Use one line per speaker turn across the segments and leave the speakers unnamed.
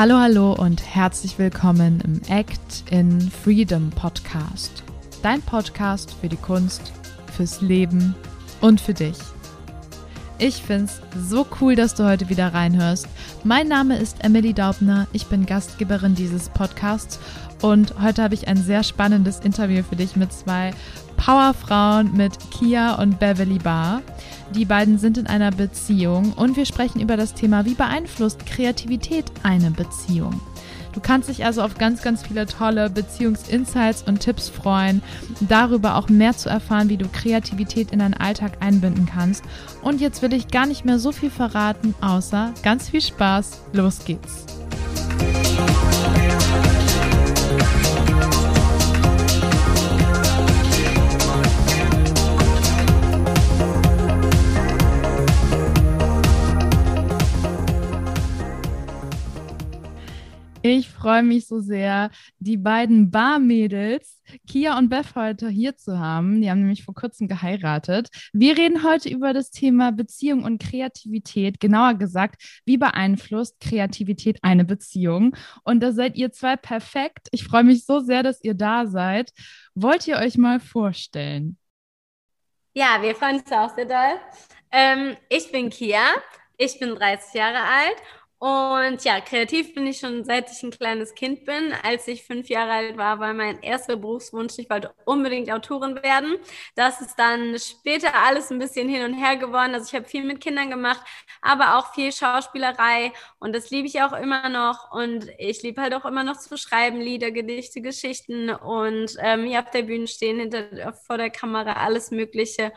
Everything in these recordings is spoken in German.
Hallo, hallo und herzlich willkommen im Act in Freedom Podcast. Dein Podcast für die Kunst, fürs Leben und für dich. Ich find's so cool, dass du heute wieder reinhörst. Mein Name ist Emily Daubner, ich bin Gastgeberin dieses Podcasts und heute habe ich ein sehr spannendes Interview für dich mit zwei Powerfrauen mit Kia und Beverly Barr. Die beiden sind in einer Beziehung und wir sprechen über das Thema, wie beeinflusst Kreativität eine Beziehung. Du kannst dich also auf ganz, ganz viele tolle Beziehungsinsights und Tipps freuen, darüber auch mehr zu erfahren, wie du Kreativität in deinen Alltag einbinden kannst. Und jetzt will ich gar nicht mehr so viel verraten, außer ganz viel Spaß. Los geht's! Ich freue mich so sehr, die beiden Barmädels, Kia und Beth, heute hier zu haben. Die haben nämlich vor kurzem geheiratet. Wir reden heute über das Thema Beziehung und Kreativität. Genauer gesagt, wie beeinflusst Kreativität eine Beziehung? Und da seid ihr zwei perfekt. Ich freue mich so sehr, dass ihr da seid. Wollt ihr euch mal vorstellen?
Ja, wir freuen uns auch sehr doll. Ähm, ich bin Kia. Ich bin 30 Jahre alt und ja, kreativ bin ich schon seit ich ein kleines Kind bin. Als ich fünf Jahre alt war, war mein erster Berufswunsch, ich wollte unbedingt Autorin werden. Das ist dann später alles ein bisschen hin und her geworden. Also ich habe viel mit Kindern gemacht, aber auch viel Schauspielerei und das liebe ich auch immer noch. Und ich liebe halt auch immer noch zu schreiben, Lieder, Gedichte, Geschichten und ähm, hier auf der Bühne stehen, hinter, vor der Kamera, alles Mögliche.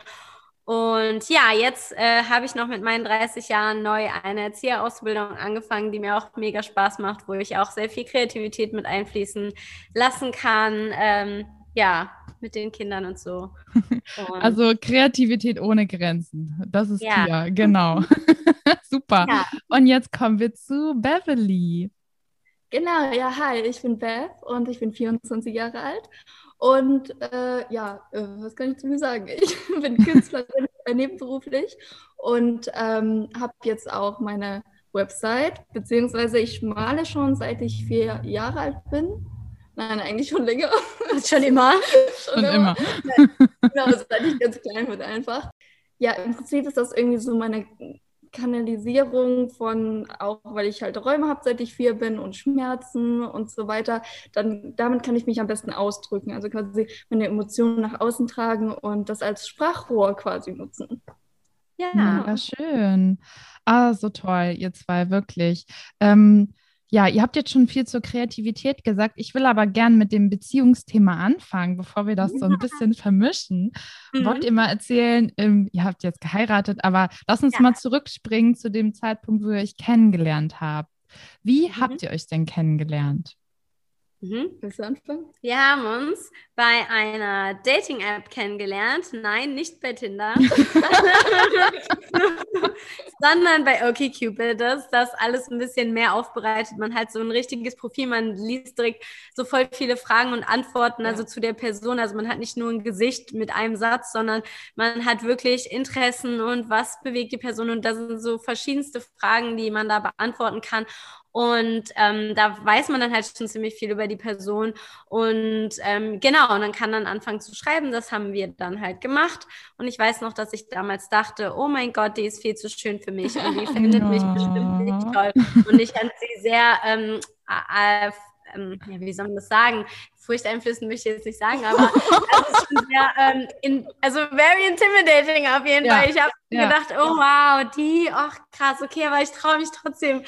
Und ja, jetzt äh, habe ich noch mit meinen 30 Jahren neu eine Erzieherausbildung angefangen, die mir auch mega Spaß macht, wo ich auch sehr viel Kreativität mit einfließen lassen kann. Ähm, ja, mit den Kindern und so.
Und also Kreativität ohne Grenzen. Das ist ja. Kia, genau. Super. Ja. Und jetzt kommen wir zu Beverly.
Genau, ja, hi, ich bin Beth und ich bin 24 Jahre alt und äh, ja, äh, was kann ich zu mir sagen? Ich bin Künstlerin nebenberuflich und ähm, habe jetzt auch meine Website, beziehungsweise ich male schon seit ich vier Jahre alt bin. Nein, eigentlich schon länger.
schon immer.
schon, schon immer.
immer. genau, seit ich ganz klein bin einfach. Ja, im Prinzip ist das irgendwie so meine Kanalisierung von, auch weil ich halt Räume habe, seit ich vier bin und Schmerzen und so weiter, dann damit kann ich mich am besten ausdrücken. Also quasi meine Emotionen nach außen tragen und das als Sprachrohr quasi nutzen.
Ja, ja schön. Ah, so toll, ihr zwei, wirklich. Ähm, ja, ihr habt jetzt schon viel zur Kreativität gesagt. Ich will aber gern mit dem Beziehungsthema anfangen, bevor wir das so ein bisschen vermischen. Mhm. Wollt ihr mal erzählen, ähm, ihr habt jetzt geheiratet, aber lass uns ja. mal zurückspringen zu dem Zeitpunkt, wo ihr euch kennengelernt habt. Wie mhm. habt ihr euch denn kennengelernt?
Mhm. Willst du anfangen? Wir haben uns bei einer Dating-App kennengelernt. Nein, nicht bei Tinder. Sondern bei OkCupid. Das das alles ein bisschen mehr aufbereitet. Man hat so ein richtiges Profil. Man liest direkt so voll viele Fragen und Antworten ja. also zu der Person. Also man hat nicht nur ein Gesicht mit einem Satz, sondern man hat wirklich Interessen und was bewegt die Person. Und da sind so verschiedenste Fragen, die man da beantworten kann. Und ähm, da weiß man dann halt schon ziemlich viel über die Person. Und ähm, genau, und dann kann dann anfangen zu schreiben. Das haben wir dann halt gemacht. Und ich weiß noch, dass ich damals dachte, oh mein Gott, die ist viel zu schön für mich und die findet mich bestimmt nicht toll. Und ich fand sie sehr, ähm, äh, ähm, ja, wie soll man das sagen? Furchteinflößend möchte ich jetzt nicht sagen, aber das ist schon sehr, ähm, in, also very intimidating auf jeden ja. Fall. Ich habe ja. gedacht, oh wow, die, ach krass, okay, aber ich traue mich trotzdem.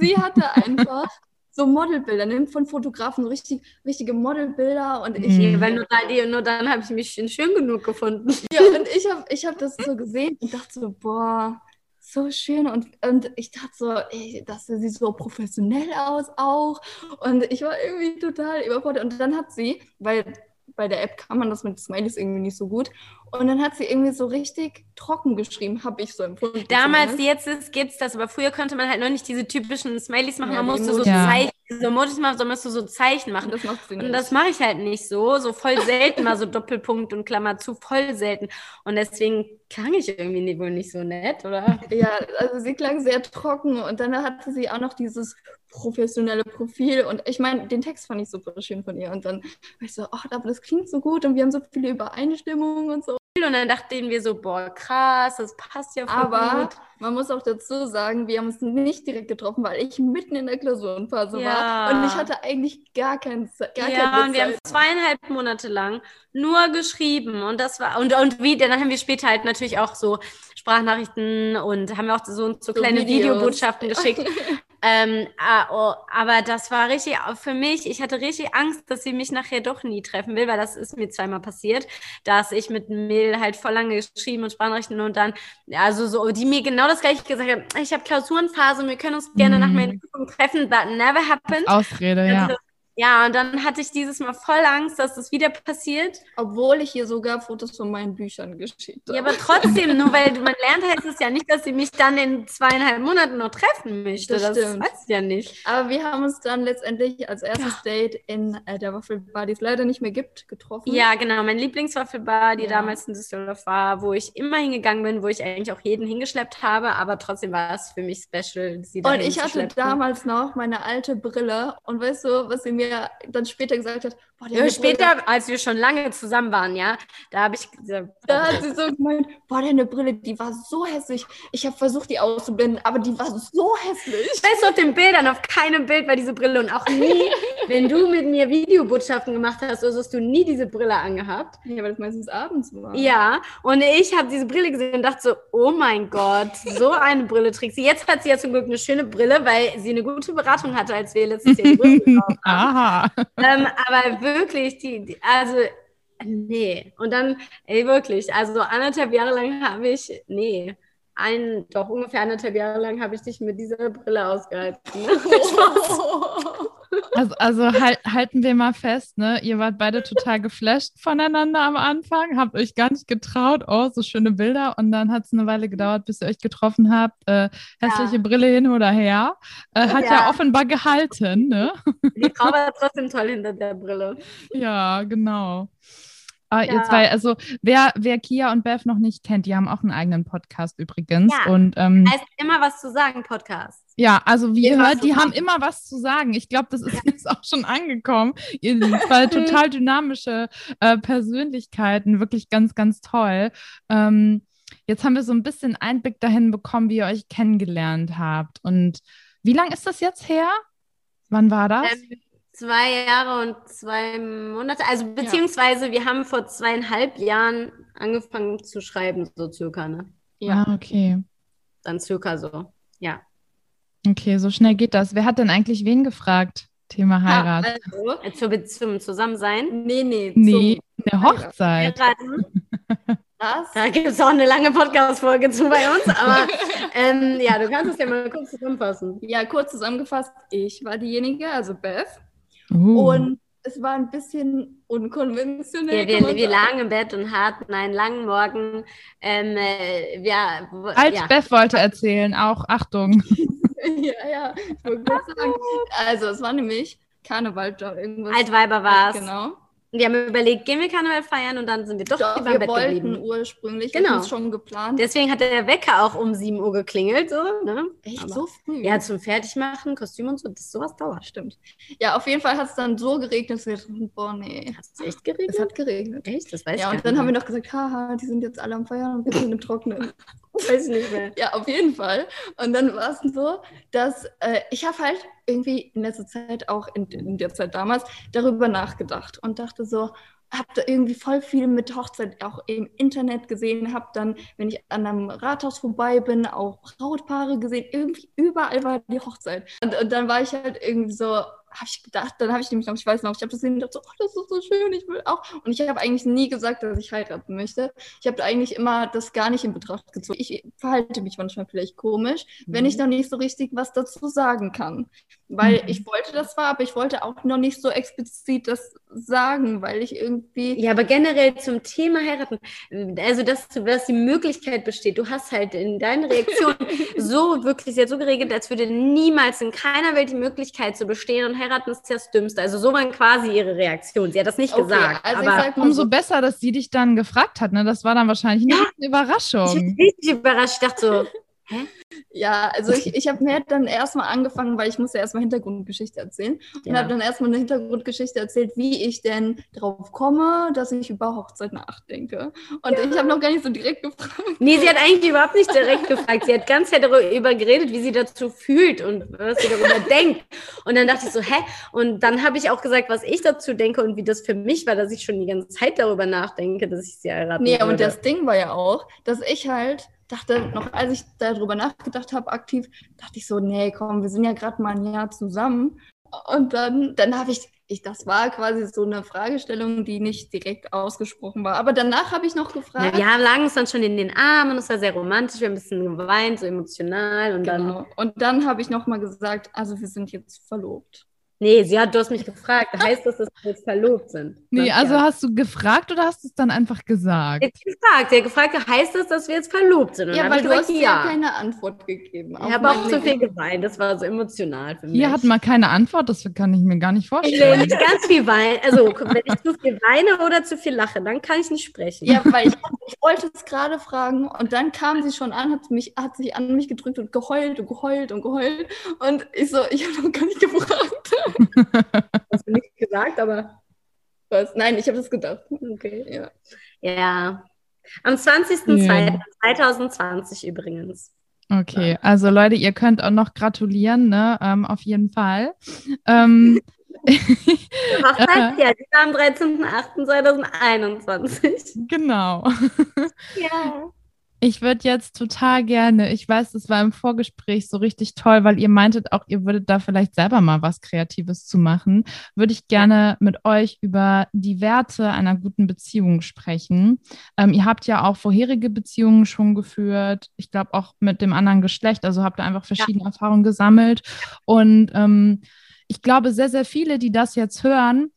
Sie hatte einfach so Modelbilder, nimmt von Fotografen richtig, richtige Modelbilder und ich.
Mhm. Weil nur, da, nur dann habe ich mich schön genug gefunden.
Ja, und ich habe ich hab das so gesehen und dachte so, boah, so schön und, und ich dachte so, ey, das sieht so professionell aus auch und ich war irgendwie total überfordert und dann hat sie, weil bei der App kann man das mit Smileys irgendwie nicht so gut. Und dann hat sie irgendwie so richtig trocken geschrieben, habe ich so empfunden.
Damals, jetzt gibt es das, aber früher konnte man halt noch nicht diese typischen Smileys machen. Ja, man musste so ja. Zeichen, so Emojis machen, sondern musste so Zeichen machen. Das, und das mache ich halt nicht so. So voll selten mal so Doppelpunkt und Klammer zu, voll selten. Und deswegen klang ich irgendwie wohl nicht so nett, oder?
Ja, also sie klang sehr trocken und dann hatte sie auch noch dieses professionelle Profil. Und ich meine, den Text fand ich super schön von ihr. Und dann war ich so, ach, aber das klingt so gut und wir haben so viele Übereinstimmungen und so.
Und dann dachten wir so, boah, krass, das passt ja voll
Aber
gut.
man muss auch dazu sagen, wir haben uns nicht direkt getroffen, weil ich mitten in der Klausurenphase
Ja.
war. Und ich hatte eigentlich gar, kein, gar
ja,
keine
und wir haben
Zeit.
zweieinhalb Monate lang nur geschrieben und das war und und wie dann haben wir später halt natürlich auch so Sprachnachrichten und haben auch so, so kleine
Videos.
Videobotschaften geschickt. ähm, ah, oh, aber das war richtig auch für mich. Ich hatte richtig Angst, dass sie mich nachher doch nie treffen will, weil das ist mir zweimal passiert, dass ich mit Mädel halt voll lange geschrieben und Sprachnachrichten und dann also so die mir genau das gleiche gesagt haben. Ich habe Klausurenphase wir können uns gerne nach
Mhm.
meiner Prüfung treffen. That never happened.
Ausrede.
Also, ja, und dann hatte ich dieses Mal voll Angst, dass das wieder passiert.
Obwohl ich ihr sogar Fotos von meinen Büchern geschickt habe.
Ja, aber trotzdem, nur weil man lernt, heißt es ja nicht, dass sie mich dann in zweieinhalb Monaten noch treffen möchte.
Das
Das,
stimmt.
weiß ich ja nicht.
Aber wir haben uns dann letztendlich als erstes Date in äh, der Waffelbar, die es leider nicht mehr gibt, getroffen.
Ja, genau. Mein Lieblingswaffelbar, die
Ja.
damals in Düsseldorf war, wo ich immer hingegangen bin, wo ich eigentlich auch jeden hingeschleppt habe, aber trotzdem war es für mich special, sie
Und
dahin
ich hatte damals noch meine alte Brille. Und weißt du, was sie mir dann später gesagt hat? Boah,
Ja, später,
Brille,
als wir schon lange zusammen waren, ja, da habe ich gesagt,
da hat sie so gemeint, boah, deine Brille, die war so hässlich. Ich habe versucht, die auszublenden, aber die war so hässlich.
Weißt du, auf den Bildern, auf keinem Bild war diese Brille und auch nie, wenn du mit mir Videobotschaften gemacht hast, also hast du nie diese Brille angehabt.
Ja, weil das meistens abends war.
Ja, und ich habe diese Brille gesehen und dachte so, oh mein Gott, so eine Brille trägt sie. Jetzt hat sie ja zum Glück eine schöne Brille, weil sie eine gute Beratung hatte, als wir letztes Jahr die Brille gekauft haben.
Aha.
ähm, aber wirklich, die, die, also, nee. Und dann, ey, wirklich, also anderthalb Jahre lang habe ich, nee, ein, doch ungefähr anderthalb Jahre lang habe ich dich mit dieser Brille ausgehalten.
Also, also halt, halten wir mal fest, ne? Ihr wart beide total geflasht voneinander am Anfang, habt euch gar nicht getraut, oh, so schöne Bilder. Und dann hat es eine Weile gedauert, bis ihr euch getroffen habt. Äh, hässliche
Ja.
Brille hin oder her. Äh, hat ja.
Ja.
offenbar gehalten, ne?
Die Frau war trotzdem toll hinter der Brille.
Ja, genau. Ah, Ihr
Ja.
zwei, also wer, wer Kia und Bev noch nicht kennt, die haben auch einen eigenen Podcast übrigens.
Ja.
Und ähm,
Heißt immer was zu sagen, Podcast.
ja, also wie ihr hört, die haben immer was zu sagen. Ich glaube, das ist jetzt auch schon angekommen. Ihr zwei total dynamische äh, Persönlichkeiten, wirklich ganz, ganz toll. Ähm, jetzt haben wir so ein bisschen Einblick dahin bekommen, wie ihr euch kennengelernt habt. Und wie lange ist das jetzt her? Wann war das?
Ähm, zwei Jahre und zwei Monate. Also beziehungsweise wir haben vor zweieinhalb Jahren angefangen zu schreiben, so circa, ne?
Ja.
Ah, okay.
Dann circa so. Ja.
Okay, so schnell geht das. Wer hat denn eigentlich wen gefragt? Thema Heirat.
Also,
Äh, Zur, zum Zusammensein.
nee, nee.
nee,
zum
eine Hochzeit.
Heiraten.
Das.
Da gibt es auch eine lange Podcast-Folge zu bei uns, aber ähm, ja, du kannst es ja mal kurz zusammenfassen.
Ja, kurz zusammengefasst, ich war diejenige, also Beth.
Uh.
Und es war ein bisschen unkonventionell.
Wir, wir, wir lagen im Bett und hatten einen langen Morgen. Ähm, äh, ja,
Als
ja.
Beth wollte erzählen, auch Achtung.
ja, ja, ich sagen. Also, es war nämlich Karneval, irgendwas.
Altweiber war es.
Genau.
Wir haben überlegt, gehen wir Karneval feiern und dann sind wir doch,
Doch, wir
Bett
wollten
geblieben.
ursprünglich,
Genau.
schon geplant.
Deswegen hat der Wecker auch um 7 Uhr geklingelt. So, ne?
Echt
Aber-
so früh?
Ja, zum Fertigmachen, Kostüm und so, das sowas dauert.
stimmt. Ja, auf jeden Fall hat es dann so geregnet, dass wir dachten, boah, nee.
Hat es echt geregnet?
Es hat geregnet.
echt? Das weiß
Ja,
ich
und
gar
dann haben wir
nicht
noch gesagt, haha, die sind jetzt alle am Feiern und wir sind im Trocknen.
Weiß ich nicht mehr.
Ja, auf jeden Fall. Und dann war es so, dass äh, ich habe halt irgendwie in letzter Zeit, auch in, in der Zeit damals, darüber nachgedacht und dachte so, habe da irgendwie voll viel mit Hochzeit auch im Internet gesehen, habe dann, wenn ich an einem Rathaus vorbei bin, auch Brautpaare gesehen, irgendwie überall war die Hochzeit. Und, und dann war ich halt irgendwie so, habe ich gedacht, dann habe ich nämlich noch, ich weiß noch, ich habe das gesehen und dachte so, oh, das ist so schön, ich will auch. Und ich habe eigentlich nie gesagt, dass ich heiraten möchte. Ich habe eigentlich immer das gar nicht in Betracht gezogen. Ich verhalte mich manchmal vielleicht komisch, wenn ich noch nicht so richtig was dazu sagen kann. Weil
Mhm.
ich wollte das zwar, aber ich wollte auch noch nicht so explizit das sagen, weil ich irgendwie.
Ja, aber generell zum Thema heiraten, also dass, dass die Möglichkeit besteht, du hast halt in deinen Reaktionen so wirklich, sie hat so geregelt, als würde niemals in keiner Welt die Möglichkeit zu bestehen und heiraten ist das Dümmste. Also so waren quasi ihre Reaktionen. Sie hat das nicht
Okay,
gesagt,
also ich
aber
sag
Umso
so,
besser, dass sie dich dann gefragt hat. Ne? Das war dann wahrscheinlich eine
Ja.
riesen
ich
Überraschung.
bin richtig überrascht. Ich dachte so,
Ja, also ich, ich habe mir dann erstmal angefangen, weil ich musste erstmal Hintergrundgeschichte erzählen. Und
Ja.
habe dann erstmal eine Hintergrundgeschichte erzählt, wie ich denn drauf komme, dass ich über Hochzeit nachdenke. Und ich habe noch gar nicht so direkt gefragt.
Nee, sie hat eigentlich überhaupt nicht direkt gefragt. Sie hat ganz darüber geredet, wie sie dazu fühlt und was sie darüber denkt. Und dann dachte ich so, hä? Und dann habe ich auch gesagt, was ich dazu denke und wie das für mich war, dass ich schon die ganze Zeit darüber nachdenke, dass ich sie heiraten
Nee,
würde.
und das Ding war ja auch, dass ich halt dachte, noch als ich darüber nachgedacht habe, aktiv, dachte ich so, nee, komm, wir sind ja gerade mal ein Jahr zusammen. Und dann, dann habe ich, ich, das war quasi so eine Fragestellung, die nicht direkt ausgesprochen war. Aber danach habe ich noch
Ja,
gefragt.
wir haben, lagen uns dann schon in den Armen, es war sehr romantisch, wir haben ein bisschen geweint, so emotional und dann.
Genau. Und dann habe ich nochmal gesagt, also wir sind jetzt verlobt.
Nee, sie hat, du hast mich gefragt. Heißt das, dass wir jetzt verlobt sind?
Nee, also
ja.
hast du gefragt oder hast du es dann einfach gesagt?
Hat gefragt, hat gefragt, heißt das, dass wir jetzt verlobt sind? Und
Ja, weil du
ich
hast
gesagt,
mir ja
ja.
keine Antwort gegeben.
Ich habe auch zu viel geweint, das war so emotional für mich.
Hier hat man keine Antwort, das kann ich mir gar nicht
Ich
vorstellen.
nicht ganz viel weinen. Also, wenn ich zu viel weine oder zu viel lache, dann kann ich nicht sprechen.
Ja, weil ich, ich wollte es gerade fragen und dann kam sie schon an, hat, mich, hat sich an mich gedrückt und geheult und geheult und geheult. Und ich so, ich habe noch gar nicht gefragt.
Hast du nicht gesagt, aber
Was? Nein, ich habe das gedacht.
okay.
Ja.
Ja. Am 20.02.2020 übrigens.
Okay, also Leute, ihr könnt auch noch gratulieren, ne? Ähm, auf jeden Fall. Ähm,
Hochzeit, ja, die war am 13.08.2021.
genau.
Ja.
Ich würde jetzt total gerne, ich weiß, das war im Vorgespräch so richtig toll, weil ihr meintet auch, ihr würdet da vielleicht selber mal was Kreatives zu machen, würde ich gerne mit euch über die Werte einer guten Beziehung sprechen. Ähm, ihr habt ja auch vorherige Beziehungen schon geführt, ich glaube auch mit dem anderen Geschlecht, also habt ihr einfach verschiedene Erfahrungen gesammelt. Und ähm, ich glaube, sehr, sehr viele, die das jetzt hören,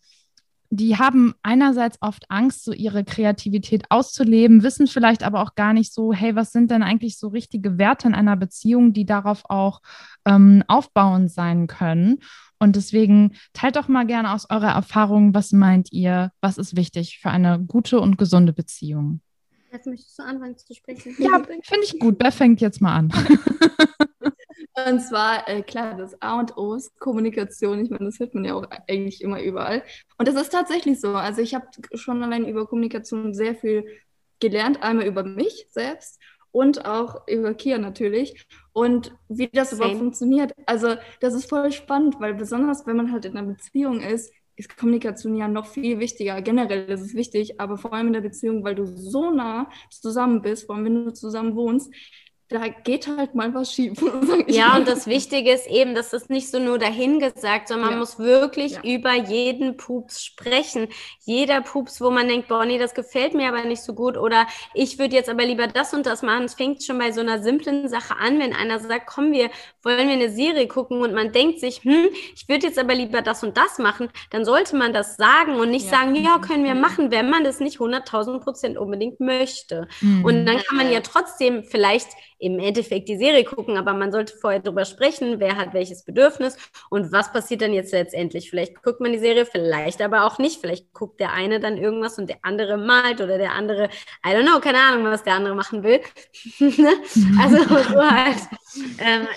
die haben einerseits oft Angst, so ihre Kreativität auszuleben, wissen vielleicht aber auch gar nicht so, hey, was sind denn eigentlich so richtige Werte in einer Beziehung, die darauf auch ähm, aufbauend sein können. Und deswegen teilt doch mal gerne aus eurer Erfahrung, was meint ihr, was ist wichtig für eine gute und gesunde Beziehung?
Jetzt möchtest du anfangen zu sprechen.
Ja, finde ich gut. Wer fängt jetzt mal an?
Und zwar, äh, klar, das A und O ist Kommunikation. Ich meine, das hört man ja auch eigentlich immer überall. Und das ist tatsächlich so. Also ich habe schon allein über Kommunikation sehr viel gelernt. Einmal über mich selbst und auch über Kia natürlich. Und wie das
Same.
überhaupt funktioniert. Also das ist voll spannend, weil besonders wenn man halt in einer Beziehung ist, ist Kommunikation ja noch viel wichtiger. Generell ist es wichtig, aber vor allem in der Beziehung, weil du so nah zusammen bist, vor allem wenn du zusammen wohnst, da geht halt mal was schief.
Ja, und das Wichtige ist eben, dass es nicht so nur dahingesagt, sondern man
Ja.
muss wirklich
Ja.
über jeden Pups sprechen. Jeder Pups, wo man denkt, boah, nee, das gefällt mir aber nicht so gut oder ich würde jetzt aber lieber das und das machen. Es fängt schon bei so einer simplen Sache an, wenn einer sagt, komm, wir wollen wir eine Serie gucken und man denkt sich, hm, ich würde jetzt aber lieber das und das machen, dann sollte man das sagen und nicht
Ja.
sagen, ja, können wir
Mhm.
machen, wenn man das nicht 100.000 Prozent unbedingt möchte.
Hm.
Und dann kann man ja trotzdem vielleicht im Endeffekt die Serie gucken, aber man sollte vorher drüber sprechen, wer hat welches Bedürfnis und was passiert dann jetzt letztendlich. Vielleicht guckt man die Serie, vielleicht aber auch nicht. Vielleicht guckt der eine dann irgendwas und der andere malt oder der andere, I don't know, keine Ahnung, was der andere machen will. Ne? also so halt. Ähm,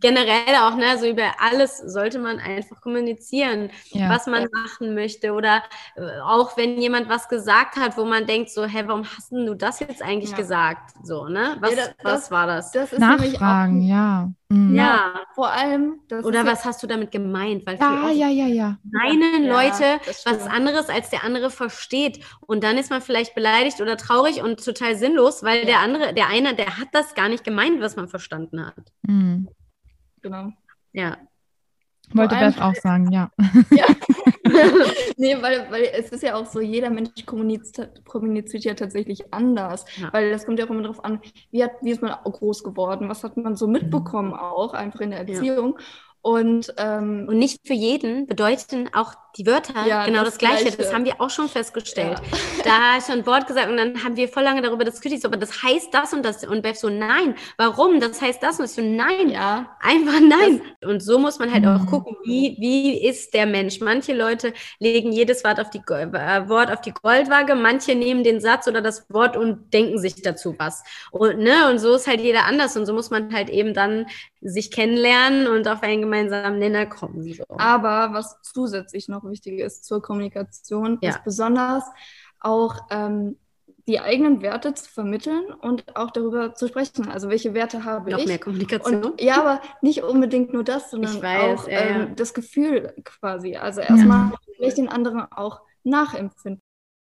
generell auch, ne, so über alles sollte man einfach kommunizieren
ja.
was man machen möchte oder äh, auch wenn jemand was gesagt hat, wo man denkt so, hä, warum hast denn du das jetzt eigentlich
Ja.
gesagt? So, ne? Was,
Ja, das-
was war das?
Das ist
Nachfragen,
auch,
ja. Hm.
ja.
Vor allem, das
Oder was hast du damit gemeint? Weil
Ja, ja, ja, ja.
meinen
Ja,
Leute was anderes als der andere versteht. Und dann ist man vielleicht beleidigt oder traurig und total sinnlos, weil
Ja.
der andere, der eine, der hat das gar nicht gemeint, was man verstanden hat.
Hm.
Genau.
Ja.
Wollte Beth auch sagen, ja.
Ja. nee, weil, weil es ist ja auch so, jeder Mensch kommuniziert, kommuniziert ja tatsächlich anders.
Ja.
Weil das kommt ja auch immer darauf an, wie, hat, wie ist man groß geworden, was hat man so mitbekommen auch, einfach in der
Ja.
Und, ähm,
und nicht für jeden bedeuten auch die Wörter ja, genau das, das Gleiche. Gleiche. Das haben wir auch schon festgestellt. Ja. Da ist schon ein Wort gesagt und dann haben wir voll lange darüber diskutiert, aber das heißt das und das. Und Bev so, nein, warum? Das heißt das und ich so, nein, ja. einfach nein. Das, und so muss man halt auch gucken, wie, wie ist der Mensch. Manche Leute legen jedes Wort auf, die, äh, Wort auf die Goldwaage, manche nehmen den Satz oder das Wort und denken sich dazu was. Und, ne, und so ist halt jeder anders und so muss man halt eben dann sich kennenlernen und auf einen gemeinsamen Nenner kommen. So.
Aber was zusätzlich noch wichtig ist zur Kommunikation, ja. ist besonders auch ähm, die eigenen Werte zu vermitteln und auch darüber zu sprechen. Also welche Werte habe
noch
ich?
Noch mehr Kommunikation.
Und, ja, aber nicht unbedingt nur das, sondern weiß, auch ja, ähm, ja. das Gefühl quasi. Also erstmal vielleicht den anderen auch nachempfinden.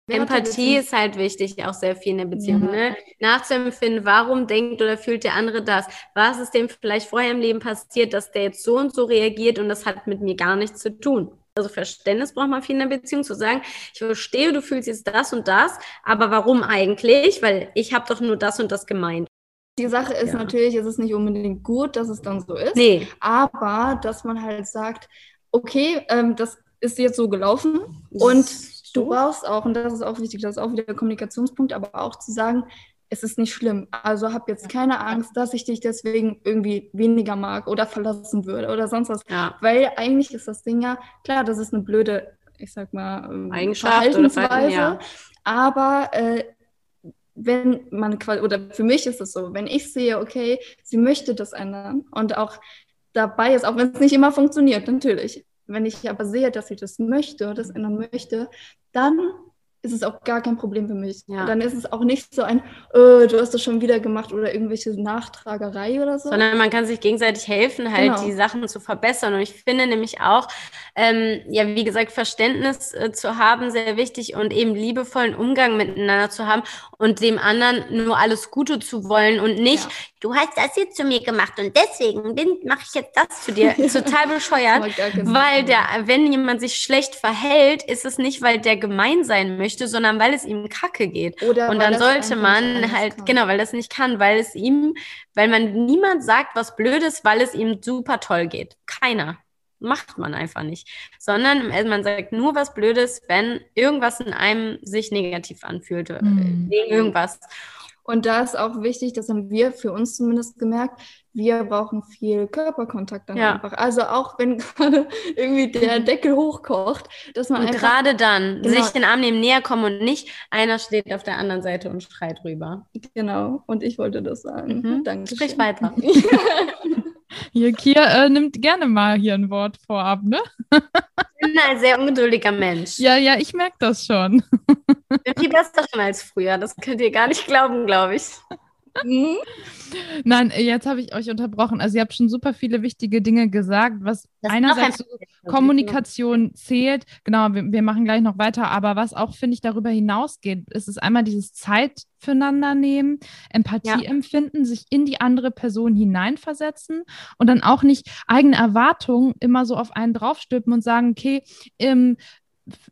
Empathie ist halt wichtig, auch sehr viel in der Beziehung. Ja. Ne? Nachzuempfinden, warum denkt oder fühlt der andere das? Was ist dem vielleicht vorher im Leben passiert, dass der jetzt so und so reagiert und das hat mit mir gar nichts zu tun? Also Verständnis braucht man viel in der Beziehung, zu sagen, ich verstehe, du fühlst jetzt das und das, aber warum eigentlich? Weil ich habe doch nur das und das gemeint.
Die Sache ist ja. natürlich, es ist nicht unbedingt gut, dass es dann so ist. Nee. Aber dass man halt sagt, okay, ähm, das ist jetzt so gelaufen und Du brauchst auch, und das ist auch wichtig, das ist auch wieder der Kommunikationspunkt, aber auch zu sagen, es ist nicht schlimm. Also hab jetzt keine Angst, dass ich dich deswegen irgendwie weniger mag oder verlassen würde oder sonst was. Ja. Weil eigentlich ist das Ding ja, klar, das ist eine blöde, ich sag mal, Eigenschaft Verhaltensweise. ja. Aber äh, wenn man quasi, oder für mich ist es so, wenn ich sehe, okay, sie möchte das ändern und auch dabei ist, auch wenn es nicht immer funktioniert, natürlich. Wenn ich aber sehe, dass sie das möchte, das ändern möchte, dann ist es auch gar kein Problem für mich. Ja. Dann ist es auch nicht so ein, oh, du hast das schon wieder gemacht oder irgendwelche Nachtragerei oder so.
Sondern man kann sich gegenseitig helfen, halt genau. die Sachen zu verbessern. Und ich finde nämlich auch, ähm, ja, wie gesagt, Verständnis äh, zu haben, sehr wichtig und eben liebevollen Umgang miteinander zu haben und dem anderen nur alles Gute zu wollen und nicht, ja. du hast das jetzt zu mir gemacht und deswegen mache ich jetzt das zu dir. Total bescheuert, weil der, wenn jemand sich schlecht verhält, ist es nicht, weil der gemein sein möchte, möchte, sondern weil es ihm kacke geht. Oder und dann sollte man halt, kann. genau, weil das nicht kann, weil es ihm, weil man niemand sagt was Blödes, weil es ihm super toll geht. Keiner. Macht man einfach nicht. Sondern äh, man sagt nur was Blödes, wenn irgendwas in einem sich negativ anfühlt. Mhm. Wegen irgendwas.
Und da ist auch wichtig, das haben wir für uns zumindest gemerkt, wir brauchen viel Körperkontakt dann ja. einfach. Also auch wenn gerade irgendwie der. Deckel hochkocht, dass man
und
einfach...
gerade dann genau. sich den Arm nehmen, näher kommen und nicht einer steht auf der anderen Seite und schreit rüber.
Genau, und ich wollte das sagen.
Mhm. Danke. Sprich weiter.
Hier, Kia äh, nimmt gerne mal hier ein Wort vorab, ne?
Ich bin ein sehr ungeduldiger Mensch.
Ja, ja, ich merke das schon.
Ich bin viel besser schon als früher. Das könnt ihr gar nicht glauben, glaube ich.
Mhm. Nein, jetzt habe ich euch unterbrochen. Also ihr habt schon super viele wichtige Dinge gesagt, was das einerseits Kommunikation zählt. Genau, wir, wir, machen gleich noch weiter. Aber was auch, finde ich, darüber hinausgeht, ist es einmal dieses Zeit füreinander nehmen, Empathie ja. empfinden, sich in die andere Person hineinversetzen und dann auch nicht eigene Erwartungen immer so auf einen draufstülpen und sagen, okay, ähm,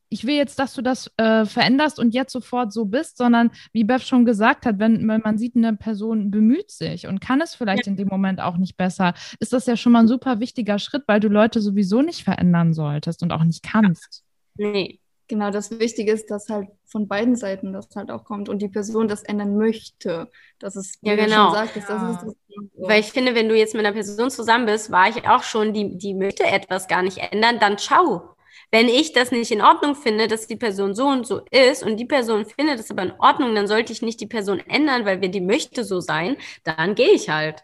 ich will jetzt, dass du das äh, veränderst und jetzt sofort so bist, sondern wie Bev schon gesagt hat, wenn, wenn man sieht, eine Person bemüht sich und kann es vielleicht ja. in dem Moment auch nicht besser, ist das ja schon mal ein super wichtiger Schritt, weil du Leute sowieso nicht verändern solltest und auch nicht kannst.
Nee. Genau, das Wichtige ist, dass halt von beiden Seiten das halt auch kommt und die Person das ändern möchte. Das ist,
ja, genau. Sagtest, ja. das ist das Weil ich finde, wenn du jetzt mit einer Person zusammen bist, war ich auch schon, die, die möchte etwas gar nicht ändern, dann schau. Wenn ich das nicht in Ordnung finde, dass die Person so und so ist und die Person findet es aber in Ordnung, dann sollte ich nicht die Person ändern, weil wenn die möchte so sein, dann gehe ich halt.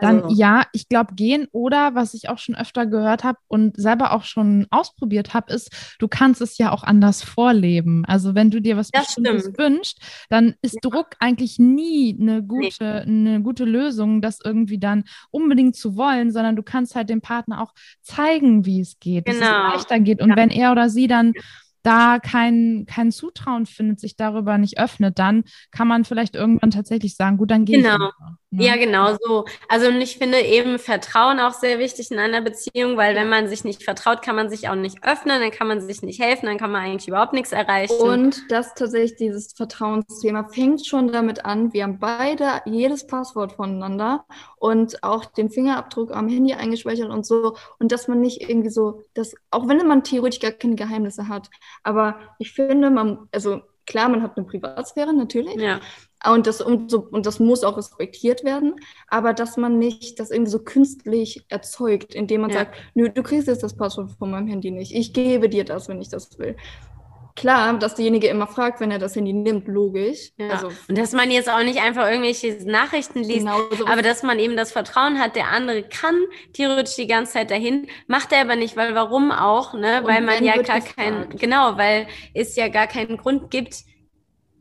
Dann also, ja, ich glaube gehen oder was ich auch schon öfter gehört habe und selber auch schon ausprobiert habe, ist, du kannst es ja auch anders vorleben. Also wenn du dir was Bestimmtes wünschst, dann ist ja. Druck eigentlich nie eine gute, nee. eine gute Lösung, das irgendwie dann unbedingt zu wollen, sondern du kannst halt dem Partner auch zeigen, wie es geht, genau. dass es genau. leichter geht. Und ja. wenn er oder sie dann da kein, kein Zutrauen findet, sich darüber nicht öffnet, dann kann man vielleicht irgendwann tatsächlich sagen, gut, dann gehe genau. ich. Ne?
Ja, genau so. Also und ich finde eben Vertrauen auch sehr wichtig in einer Beziehung, weil wenn man sich nicht vertraut, kann man sich auch nicht öffnen, dann kann man sich nicht helfen, dann kann man eigentlich überhaupt nichts erreichen.
Und das tatsächlich, dieses Vertrauensthema fängt schon damit an, wir haben beide jedes Passwort voneinander und auch den Fingerabdruck am Handy eingespeichert und so. Und dass man nicht irgendwie so, das, auch wenn man theoretisch gar keine Geheimnisse hat, aber ich finde, man, also klar, man hat eine Privatsphäre natürlich.
Ja.
Und das, und, so, und das muss auch respektiert werden, aber dass man nicht das irgendwie so künstlich erzeugt, indem man
Ja.
sagt, nö, du kriegst jetzt das Passwort von meinem Handy nicht. Ich gebe dir das, wenn ich das will. Klar, dass derjenige immer fragt, wenn er das Handy nimmt, logisch.
Ja.
Also
und dass man jetzt auch nicht einfach irgendwelche Nachrichten liest,
genau so.
aber dass man eben das Vertrauen hat, der andere kann theoretisch die ganze Zeit dahin, macht er aber nicht, weil warum auch, ne?
Und
weil man ja gar keinen, genau, weil es ja gar keinen Grund gibt,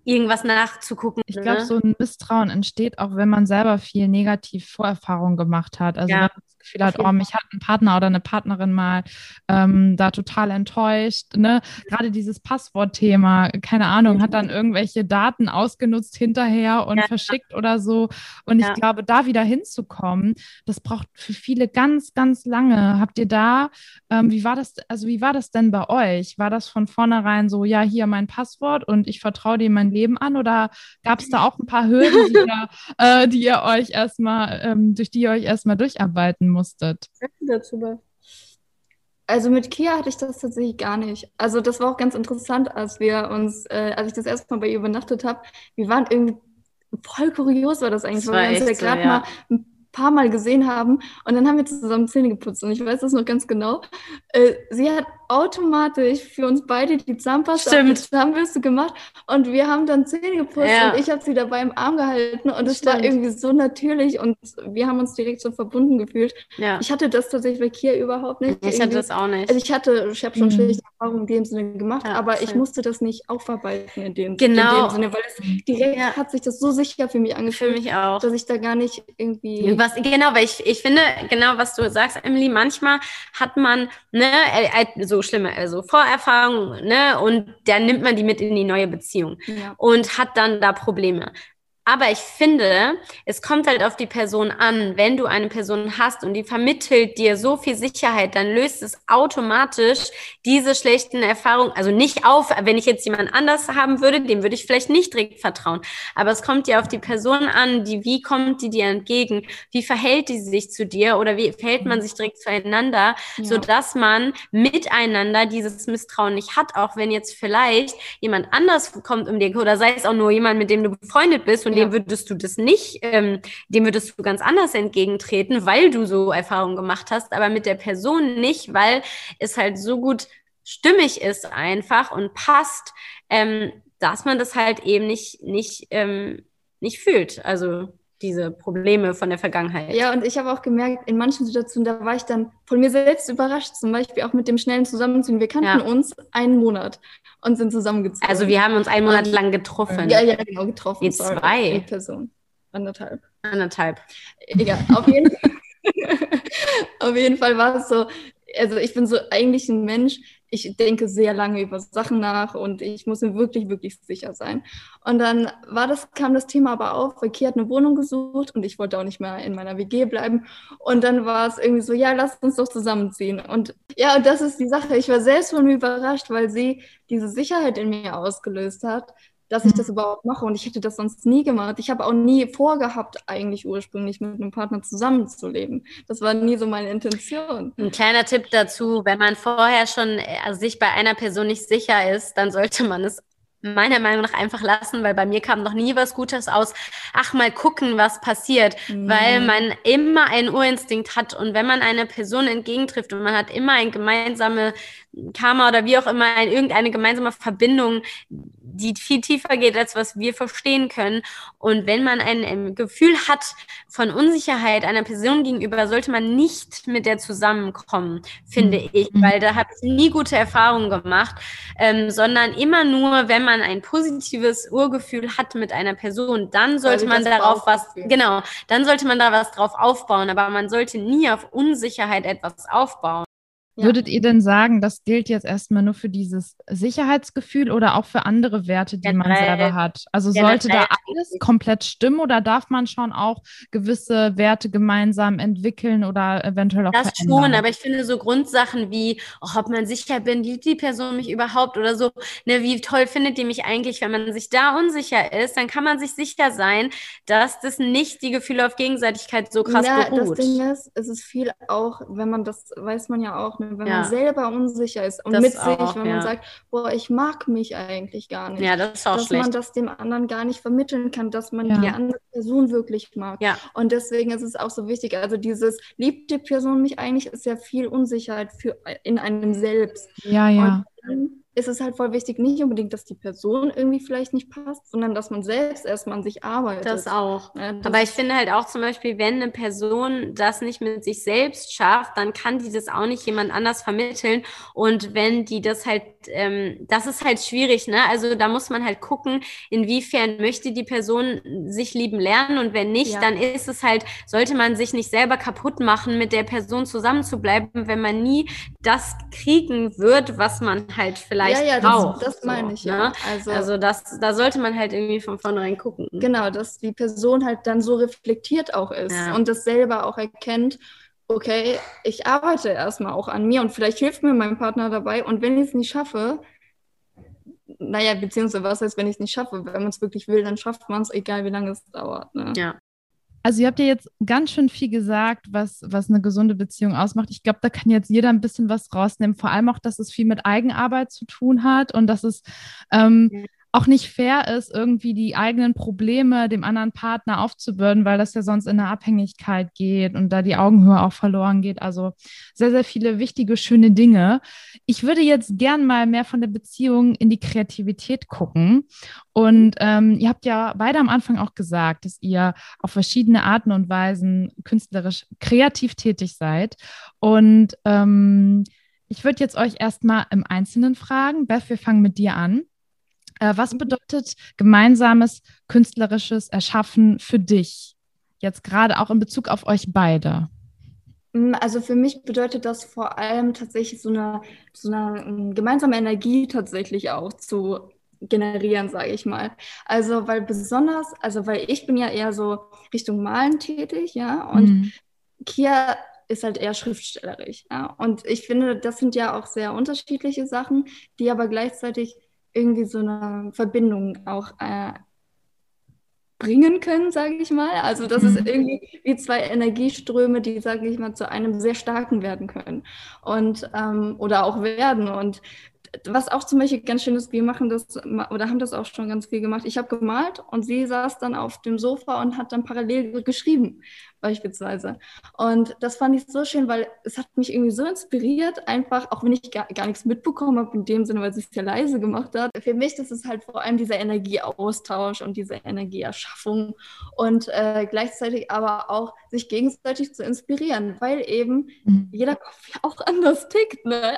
irgendwas nachzugucken.
Ich
ne?
glaube, so ein Misstrauen entsteht auch, wenn man selber viel negativ Vorerfahrung gemacht hat. Also
Ja.
wenn Gefühl hat, oh, mich hat ein Partner oder eine Partnerin mal ähm, da total enttäuscht. Ne? Gerade dieses Passwortthema, keine Ahnung, hat dann irgendwelche Daten ausgenutzt hinterher und
Ja.
verschickt oder so. Und ich
Ja.
glaube, da wieder hinzukommen, das braucht für viele ganz, ganz lange. Habt ihr da, ähm, wie war das, also wie war das denn bei euch? War das von vornherein so, ja, hier mein Passwort und ich vertraue dir mein Leben an? Oder gab es da auch ein paar Hürden, die ihr, äh, die ihr euch erstmal, ähm, durch die ihr euch erstmal durcharbeiten musstet?
dazu.
Also mit Kia hatte ich das tatsächlich gar nicht. Also das war auch ganz interessant, als wir uns, äh, als ich das erste Mal bei ihr übernachtet habe. Wir waren irgendwie voll kurios war das eigentlich,
Das
weil
war
wir uns ja
echt so,
gerade
ja.
mal ein paar Mal gesehen haben und dann haben wir zusammen Zähne geputzt und ich weiß das noch ganz genau. Äh, sie hat automatisch für uns beide die Zahnpasta auf
Stimmt.
die Zahnbürste gemacht und wir haben dann Zähne geputzt
Ja.
und ich habe sie dabei im Arm gehalten und es war irgendwie so natürlich und wir haben uns direkt so verbunden gefühlt.
Ja,
Ich hatte das tatsächlich bei Kia überhaupt nicht.
ich hatte
Irgendwie-
das auch nicht.
also ich hatte, ich habe schon
Mhm.
schlechte Erfahrungen in dem Sinne gemacht,
Ja,
aber ich
voll.
musste das nicht aufarbeiten in dem,
Genau.
in dem Sinne, weil es direkt hat sich das so sicher für mich
Für
angefühlt,
mich auch.
dass ich da gar nicht irgendwie.
Was, genau, weil ich, ich finde, genau was du sagst, Emily, manchmal hat man ne, äh, äh, so schlimme also Vorerfahrungen, ne, und dann nimmt man die mit in die neue Beziehung
Ja.
und hat dann da Probleme. Aber ich finde, es kommt halt auf die Person an. Wenn du eine Person hast und die vermittelt dir so viel Sicherheit, dann löst es automatisch diese schlechten Erfahrungen, also nicht auf, wenn ich jetzt jemand anders haben würde, dem würde ich vielleicht nicht direkt vertrauen. Aber es kommt ja auf die Person an, die, wie kommt die dir entgegen? Wie verhält die sich zu dir oder wie verhält man sich direkt zueinander,
Ja.
so dass man miteinander dieses Misstrauen nicht hat, auch wenn jetzt vielleicht jemand anders kommt um dir oder sei es auch nur jemand, mit dem du befreundet bist und
Ja.
dem würdest du das nicht, ähm, dem würdest du ganz anders entgegentreten, weil du so Erfahrungen gemacht hast, aber mit der Person nicht, weil es halt so gut stimmig ist einfach und passt, ähm, dass man das halt eben nicht, nicht, ähm, nicht fühlt. Also diese Probleme von der Vergangenheit.
Ja, und ich habe auch gemerkt, in manchen Situationen, da war ich dann von mir selbst überrascht, zum Beispiel auch mit dem schnellen Zusammenziehen. Wir kannten
Ja.
uns einen Monat und sind zusammengezogen.
Also wir haben uns einen Monat
Und-
lang getroffen.
ja, ja, genau, getroffen. Sorry.
zwei.
Die Person. Anderthalb.
Anderthalb.
Egal, auf jeden Fall. auf jeden Fall war es so, also ich bin so eigentlich ein Mensch, ich denke sehr lange über Sachen nach und ich muss mir wirklich, wirklich sicher sein. Und dann war das, kam das Thema aber auf, weil Kia hat eine Wohnung gesucht und ich wollte auch nicht mehr in meiner WG bleiben. Und dann war es irgendwie so, ja, lass uns doch zusammenziehen. Und ja, das ist die Sache. Ich war selbst von mir überrascht, weil sie diese Sicherheit in mir ausgelöst hat, dass ich das überhaupt mache. Und ich hätte das sonst nie gemacht. Ich habe auch nie vorgehabt, eigentlich ursprünglich mit einem Partner zusammenzuleben. Das war nie so meine Intention.
Ein kleiner Tipp dazu, wenn man vorher schon äh, sich bei einer Person nicht sicher ist, dann sollte man es meiner Meinung nach einfach lassen, weil bei mir kam noch nie was Gutes aus. Ach, mal gucken, was passiert, weil
Mhm.
man immer einen Urinstinkt hat und wenn man einer Person entgegentrifft und man hat immer ein gemeinsame Karma oder wie auch immer, ein, irgendeine gemeinsame Verbindung, die viel tiefer geht, als was wir verstehen können. Und wenn man ein, Gefühl hat von Unsicherheit einer Person gegenüber, sollte man nicht mit der zusammenkommen, finde
Mhm.
ich, weil da habe ich nie gute Erfahrungen gemacht, ähm, sondern immer nur, wenn man ein positives Urgefühl hat mit einer Person, dann sollte man darauf was, genau, dann sollte man da was drauf aufbauen, aber man sollte nie auf Unsicherheit etwas aufbauen.
Ja. Würdet ihr denn sagen, das gilt jetzt erstmal nur für dieses Sicherheitsgefühl oder auch für andere Werte, die Generell. man selber hat? Also sollte da alles komplett stimmen oder darf man schon auch gewisse Werte gemeinsam entwickeln oder eventuell auch
Das
verändern?
schon, aber ich finde so Grundsachen wie, oh, ob man sicher bin, liebt die Person mich überhaupt oder so, ne, wie toll findet die mich eigentlich, wenn man sich da unsicher ist, dann kann man sich sicher sein, dass das nicht die Gefühle auf Gegenseitigkeit so krass ja, beruht.
Das Ding ist, es ist viel auch, wenn man das, weiß man ja auch, wenn ja. man selber unsicher ist und das mit auch, sich, wenn ja. man sagt, boah, ich mag mich eigentlich gar nicht.
Ja, das ist auch
dass
schlecht.
man das dem anderen gar nicht vermitteln kann, dass man ja. die andere Person wirklich mag.
Ja.
Und deswegen ist es auch so wichtig. Also dieses liebt die Person mich eigentlich, ist ja viel Unsicherheit für in einem selbst.
Ja, ja.
Und ist es halt voll wichtig, nicht unbedingt, dass die Person irgendwie vielleicht nicht passt, sondern dass man selbst erstmal an sich arbeitet.
Das auch. Ja, das Aber ich finde halt auch zum Beispiel, wenn eine Person das nicht mit sich selbst schafft, dann kann die das auch nicht jemand anders vermitteln. Und wenn die das halt, ähm, das ist halt schwierig, ne? Also da muss man halt gucken, inwiefern möchte die Person sich lieben lernen und wenn nicht, ja. dann ist es halt, sollte man sich nicht selber kaputt machen, mit der Person zusammenzubleiben, wenn man nie das kriegen wird, was man halt vielleicht vielleicht
ja, ja,
braucht.
Das, das meine ich, ne?
ja. Also, also das, da sollte man halt irgendwie von vornherein gucken.
Genau, dass die Person halt dann so reflektiert auch ist ja. und das selber auch erkennt, okay, ich arbeite erstmal auch an mir und vielleicht hilft mir mein Partner dabei und wenn ich es nicht schaffe, naja, beziehungsweise was heißt, wenn ich es nicht schaffe? Wenn man es wirklich will, dann schafft man es, egal wie lange es dauert. Ne?
Ja.
Also ihr habt ja jetzt ganz schön viel gesagt, was, was eine gesunde Beziehung ausmacht. Ich glaube, da kann jetzt jeder ein bisschen was rausnehmen. Vor allem auch, dass es viel mit Eigenarbeit zu tun hat und dass es ähm, auch nicht fair ist, irgendwie die eigenen Probleme dem anderen Partner aufzubürden, weil das ja sonst in eine Abhängigkeit geht und da die Augenhöhe auch verloren geht. Also sehr, sehr viele wichtige, schöne Dinge. Ich würde jetzt gern mal mehr von der Beziehung in die Kreativität gucken. Und ähm, ihr habt ja beide am Anfang auch gesagt, dass ihr auf verschiedene Arten und Weisen künstlerisch kreativ tätig seid. Und ähm, ich würde jetzt euch erstmal im Einzelnen fragen. Beth, wir fangen mit dir an. Äh, was bedeutet gemeinsames künstlerisches Erschaffen für dich? Jetzt gerade auch in Bezug auf euch beide.
Mm, also für mich bedeutet das vor allem tatsächlich so eine, so eine mm, gemeinsame Energie tatsächlich auch zu generieren, sage ich mal. Also weil besonders, also weil ich bin ja eher so Richtung Malen tätig, ja, und mhm. Kia ist halt eher schriftstellerisch, ja. Und ich finde, das sind ja auch sehr unterschiedliche Sachen, die aber gleichzeitig irgendwie so eine Verbindung auch äh, bringen können, sage ich mal. Also das ist mhm. irgendwie wie zwei Energieströme, die, sage ich mal, zu einem sehr starken werden können und ähm, oder auch werden. Und was auch zum Beispiel ganz schön ist, wir machen das oder haben das auch schon ganz viel gemacht. Ich habe gemalt und sie saß dann auf dem Sofa und hat dann parallel geschrieben, beispielsweise. Und das fand ich so schön, weil es hat mich irgendwie so inspiriert, einfach, auch wenn ich gar, gar nichts mitbekommen habe, in dem Sinne, weil sie es sehr leise gemacht hat. Für mich ist es halt vor allem dieser Energieaustausch und diese Energieerschaffung und äh, gleichzeitig aber auch sich gegenseitig zu inspirieren, weil eben mhm. jeder Kopf ja auch anders tickt. Ne?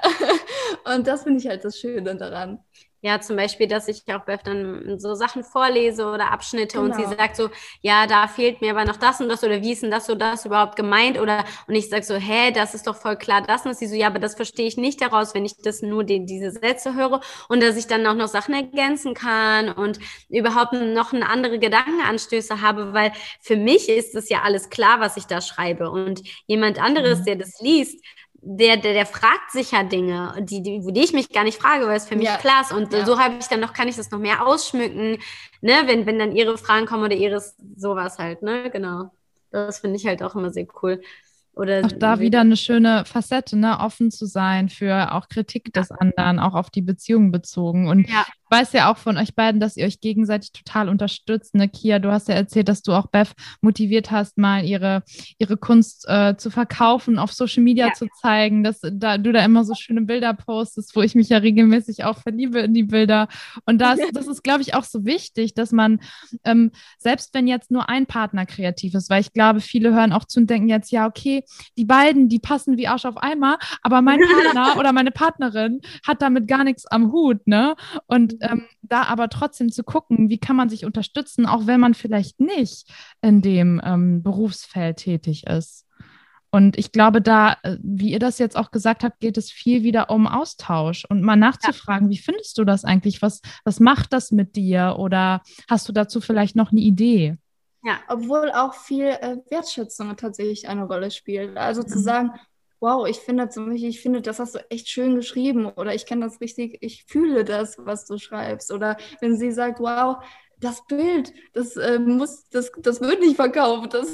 Und das finde ich halt das Schöne daran.
Ja, zum Beispiel, dass ich auch dann so Sachen vorlese oder Abschnitte genau. und sie genau. sagt so, ja, da fehlt mir aber noch das und das oder wie ist denn das so das überhaupt gemeint? Oder und ich sage so, hä, das ist doch voll klar das und das. Sie so, ja, aber das verstehe ich nicht daraus, wenn ich das nur die, diese Sätze höre und dass ich dann auch noch Sachen ergänzen kann und überhaupt noch eine andere Gedankenanstöße habe, weil für mich ist es ja alles klar, was ich da schreibe und jemand anderes, mhm. der das liest, der, der, der fragt sich ja Dinge, die, die, die ich mich gar nicht frage, weil es für mich ja. klar ist. Und ja. so habe ich dann noch, kann ich das noch mehr ausschmücken, ne, wenn, wenn dann ihre Fragen kommen oder ihres sowas halt, ne? Genau. Das finde ich halt auch immer sehr cool. Oder
auch da wieder eine schöne Facette, ne? offen zu sein für auch Kritik des anderen, auch auf die Beziehung bezogen. Und ja weiß ja auch von euch beiden, dass ihr euch gegenseitig total unterstützt. Ne, Kia, du hast ja erzählt, dass du auch Beth motiviert hast, mal ihre, ihre Kunst äh, zu verkaufen, auf Social Media ja. zu zeigen, dass da, du da immer so schöne Bilder postest, wo ich mich ja regelmäßig auch verliebe in die Bilder. Und das, das ist, glaube ich, auch so wichtig, dass man, ähm, selbst wenn jetzt nur ein Partner kreativ ist, weil ich glaube, viele hören auch zu und denken jetzt, ja, okay, die beiden, die passen wie Arsch auf Eimer, aber mein Partner oder meine Partnerin hat damit gar nichts am Hut, ne? Und ähm, da aber trotzdem zu gucken, wie kann man sich unterstützen, auch wenn man vielleicht nicht in dem ähm, Berufsfeld tätig ist. Und ich glaube, da, äh, wie ihr das jetzt auch gesagt habt, geht es viel wieder um Austausch und mal nachzufragen, ja. wie findest du das eigentlich? Was, was macht das mit dir? Oder hast du dazu vielleicht noch eine Idee?
Ja, obwohl auch viel äh, Wertschätzung tatsächlich eine Rolle spielt. Also mhm. zu sagen, wow, ich finde zum Beispiel, ich finde, das hast du echt schön geschrieben oder ich kann das richtig, ich fühle das, was du schreibst. Oder wenn sie sagt, wow, das Bild, das äh, muss, das, das wird nicht verkauft. Das,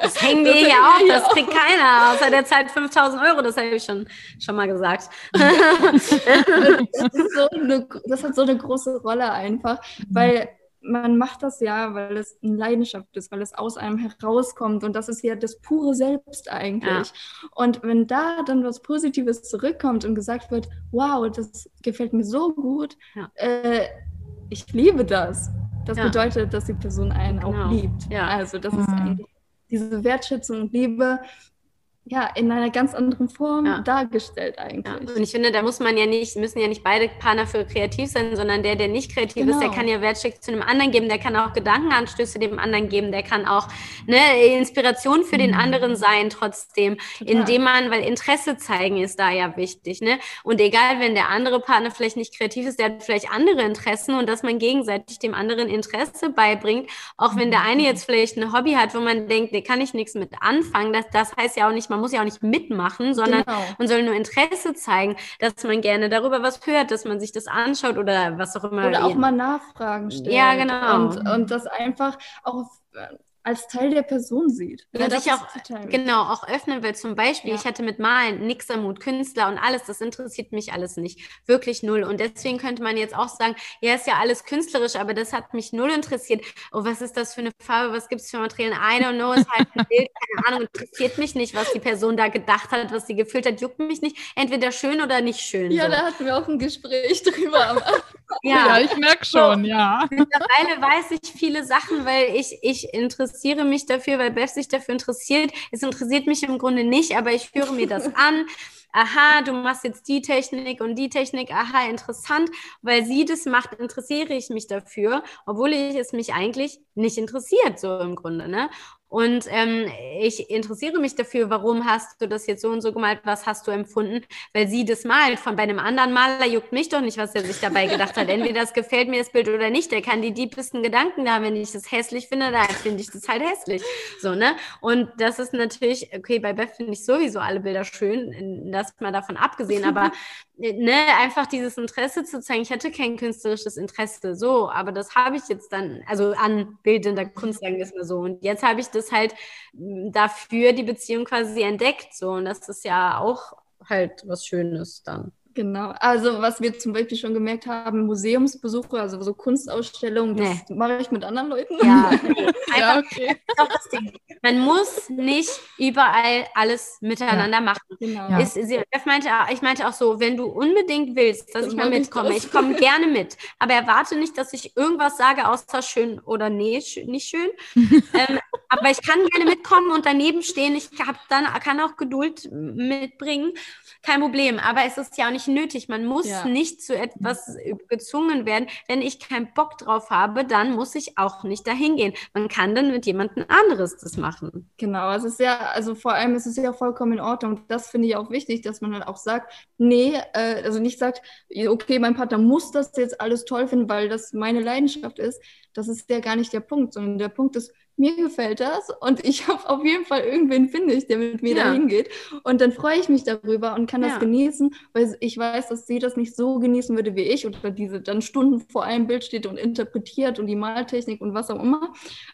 das hängen wir hier auch, das kriegt keiner, außer der Zeit 5000 Euro, das habe ich schon, schon mal gesagt.
das, so eine, das, hat so eine große Rolle einfach, weil man macht das ja, weil es eine Leidenschaft ist, weil es aus einem herauskommt und das ist ja das pure Selbst eigentlich. Ja. Und wenn da dann was Positives zurückkommt und gesagt wird, wow, das gefällt mir so gut, ja. äh, ich liebe das, das ja. bedeutet, dass die Person einen genau. auch liebt. Ja. Also das ist mhm. eigentlich diese Wertschätzung und Liebe, ja, in einer ganz anderen Form ja. dargestellt eigentlich.
Ja. Und ich finde, da muss man ja nicht, müssen ja nicht beide Partner für kreativ sein, sondern der, der nicht kreativ genau. ist, der genau. kann ja Wertschätzung zu dem anderen geben, der kann auch Gedankenanstöße dem anderen geben, der kann auch ne, Inspiration für mhm. den anderen sein trotzdem, Total. indem man, weil Interesse zeigen ist da ja wichtig, ne? Und egal, wenn der andere Partner vielleicht nicht kreativ ist, der hat vielleicht andere Interessen und dass man gegenseitig dem anderen Interesse beibringt, auch wenn der eine mhm. jetzt vielleicht ein Hobby hat, wo man denkt, nee, kann ich nichts mit anfangen, das, das heißt ja auch nicht, man muss ja auch nicht mitmachen, sondern genau. man soll nur Interesse zeigen, dass man gerne darüber was hört, dass man sich das anschaut oder was auch immer.
Oder auch mal Nachfragen stellt.
Ja, genau.
Und, und das einfach auch als Teil der Person sieht.
Ja, das sich auch, genau, auch öffnen will. Zum Beispiel, ja. ich hatte mit Malen nix am Mut, Künstler und alles, das interessiert mich alles nicht. Wirklich null. Und deswegen könnte man jetzt auch sagen, ja, ist ja alles künstlerisch, aber das hat mich null interessiert. Oh, was ist das für eine Farbe? Was gibt es für Materialien? I don't know, ist halt ein Bild, keine Ahnung, interessiert mich nicht, was die Person da gedacht hat, was sie gefühlt hat, juckt mich nicht. Entweder schön oder nicht schön.
Ja, so. da hatten wir auch ein Gespräch drüber.
Ja. ja, ich merke schon, so, ja.
Mittlerweile weiß ich viele Sachen, weil ich, ich interessiere interessiere mich dafür, weil Beth sich dafür interessiert. Es interessiert mich im Grunde nicht, aber ich höre mir das an. Aha, du machst jetzt die Technik und die Technik. Aha, interessant. Weil sie das macht, interessiere ich mich dafür, obwohl ich es mich eigentlich nicht interessiert, so im Grunde. Ne? Und ähm, ich interessiere mich dafür, warum hast du das jetzt so und so gemalt, was hast du empfunden, weil sie das malt. Von bei einem anderen Maler juckt mich doch nicht, was er sich dabei gedacht hat. Entweder das gefällt mir das Bild oder nicht. Der kann die diebsten Gedanken da, wenn ich das hässlich finde, dann finde ich das halt hässlich. So, ne? Und das ist natürlich, okay, bei Beth finde ich sowieso alle Bilder schön, das mal davon abgesehen, aber ne, einfach dieses Interesse zu zeigen. Ich hatte kein künstlerisches Interesse, so, aber das habe ich jetzt dann, also an bildender Kunst, sagen wir es mal so. Und jetzt habe ich das halt dafür die Beziehung quasi entdeckt, so. Und das ist ja auch halt was Schönes dann.
Genau, also was wir zum Beispiel schon gemerkt haben, Museumsbesuche, also so Kunstausstellungen, das nee. mache ich mit anderen Leuten.
Ja, ja okay. das Ding. Man muss nicht überall alles miteinander ja. machen. Genau. Ja. Ist, sie, meinte, ich meinte auch so, wenn du unbedingt willst, dass das ich mal mitkomme, ich komme gerne mit, aber erwarte nicht, dass ich irgendwas sage, außer schön oder nee, nicht schön. ähm, aber ich kann gerne mitkommen und daneben stehen. Ich hab dann kann auch Geduld mitbringen, kein Problem. Aber es ist ja auch nicht nötig. Man muss ja. nicht zu etwas gezwungen werden. Wenn ich keinen Bock drauf habe, dann muss ich auch nicht dahin gehen. Man kann dann mit jemandem anderes das machen.
Genau, es ist ja, also vor allem ist es ja vollkommen in Ordnung. Das finde ich auch wichtig, dass man dann auch sagt, nee, äh, also nicht sagt, okay, mein Partner muss das jetzt alles toll finden, weil das meine Leidenschaft ist. Das ist ja gar nicht der Punkt, sondern der Punkt ist, mir gefällt das und ich habe auf jeden Fall irgendwen, finde ich, der mit mir ja. dahin geht. Und dann freue ich mich darüber und kann das ja. genießen, weil ich weiß, dass sie das nicht so genießen würde wie ich oder diese dann Stunden vor einem Bild steht und interpretiert und die Maltechnik und was auch immer.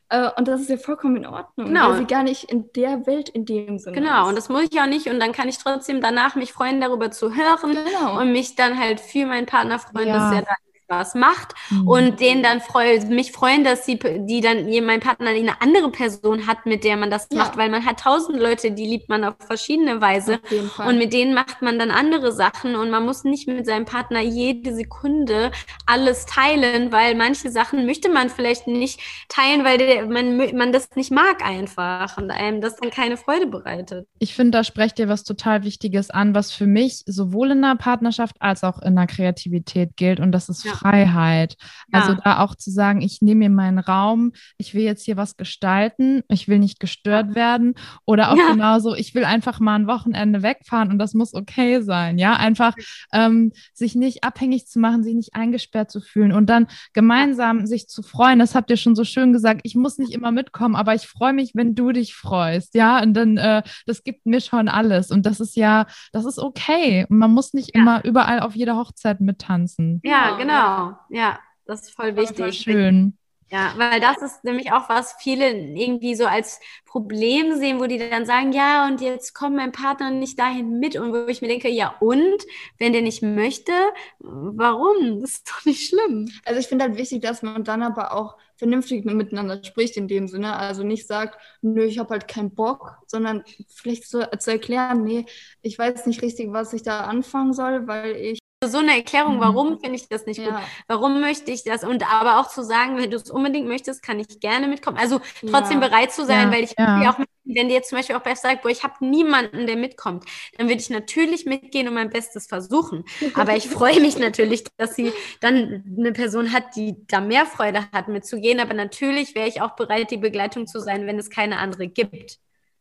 Äh, und das ist ja vollkommen in Ordnung, genau. weil sie gar nicht in der Welt in dem Sinne
Genau,
ist.
und das muss ich auch nicht und dann kann ich trotzdem danach mich freuen, darüber zu hören genau. und mich dann halt für meinen Partner freuen, ja. dass er da was macht mhm. und den dann freu, mich freuen, dass sie, die dann mein Partner eine andere Person hat, mit der man das ja. macht, weil man hat tausend Leute, die liebt man auf verschiedene Weise auf und mit denen macht man dann andere Sachen und man muss nicht mit seinem Partner jede Sekunde alles teilen, weil manche Sachen möchte man vielleicht nicht teilen, weil der, man, man das nicht mag einfach und einem das dann keine Freude bereitet.
Ich finde, da sprecht ihr was total Wichtiges an, was für mich sowohl in einer Partnerschaft als auch in der Kreativität gilt und das ist ja Freiheit. Ja. Also da auch zu sagen, ich nehme mir meinen Raum, ich will jetzt hier was gestalten, ich will nicht gestört werden. Oder auch ja. genauso, ich will einfach mal ein Wochenende wegfahren und das muss okay sein. Ja, einfach ähm, sich nicht abhängig zu machen, sich nicht eingesperrt zu fühlen und dann gemeinsam sich zu freuen. Das habt ihr schon so schön gesagt. Ich muss nicht immer mitkommen, aber ich freue mich, wenn du dich freust. Ja, und dann, äh, das gibt mir schon alles. Und das ist ja, das ist okay. Und man muss nicht ja. immer überall auf jeder Hochzeit mittanzen.
Ja, genau. Ja, das ist voll wichtig. Voll
schön.
Ja, weil das ist nämlich auch, was viele irgendwie so als Problem sehen, wo die dann sagen, ja, und jetzt kommt mein Partner nicht dahin mit. Und wo ich mir denke, ja, und wenn der nicht möchte, warum? Das ist doch nicht schlimm.
Also ich finde halt wichtig, dass man dann aber auch vernünftig miteinander spricht in dem Sinne. Also nicht sagt, nö, ich habe halt keinen Bock, sondern vielleicht so zu erklären, nee, ich weiß nicht richtig, was ich da anfangen soll, weil ich
so eine Erklärung, mhm. warum finde ich das nicht ja. gut? Warum möchte ich das? Und aber auch zu sagen, wenn du es unbedingt möchtest, kann ich gerne mitkommen. Also trotzdem ja. bereit zu sein, ja. weil ich ja. auch, wenn dir jetzt zum Beispiel auch Beth sagt, boah, ich habe niemanden, der mitkommt, dann würde ich natürlich mitgehen und mein Bestes versuchen. Aber ich freue mich natürlich, dass sie dann eine Person hat, die da mehr Freude hat, mitzugehen. Aber natürlich wäre ich auch bereit, die Begleitung zu sein, wenn es keine andere gibt.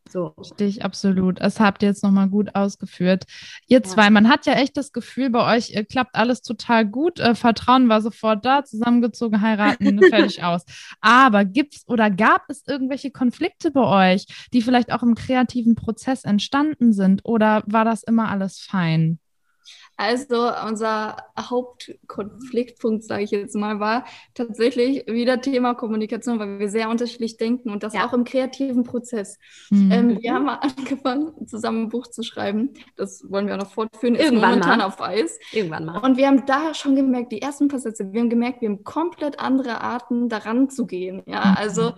So. Richtig, absolut. Das habt ihr jetzt nochmal gut ausgeführt. Ihr zwei, man hat ja echt das Gefühl, bei euch äh, klappt alles total gut. Äh, Vertrauen war sofort da, zusammengezogen, heiraten, fertig aus. Aber gibt es oder gab es irgendwelche Konflikte bei euch, die vielleicht auch im kreativen Prozess entstanden sind? Oder war das immer alles fein?
Also unser Hauptkonfliktpunkt, sage ich jetzt mal, war tatsächlich wieder Thema Kommunikation, weil wir sehr unterschiedlich denken und das ja. auch im kreativen Prozess. Mhm. Ähm, wir haben mal angefangen, zusammen ein Buch zu schreiben. Das wollen wir auch noch fortführen.
Irgendwann Ist momentan
mal. auf Eis.
Irgendwann mal.
Und wir haben da schon gemerkt, die ersten paar Sätze, wir haben gemerkt, wir haben komplett andere Arten, daran zu gehen. Ja, mhm. also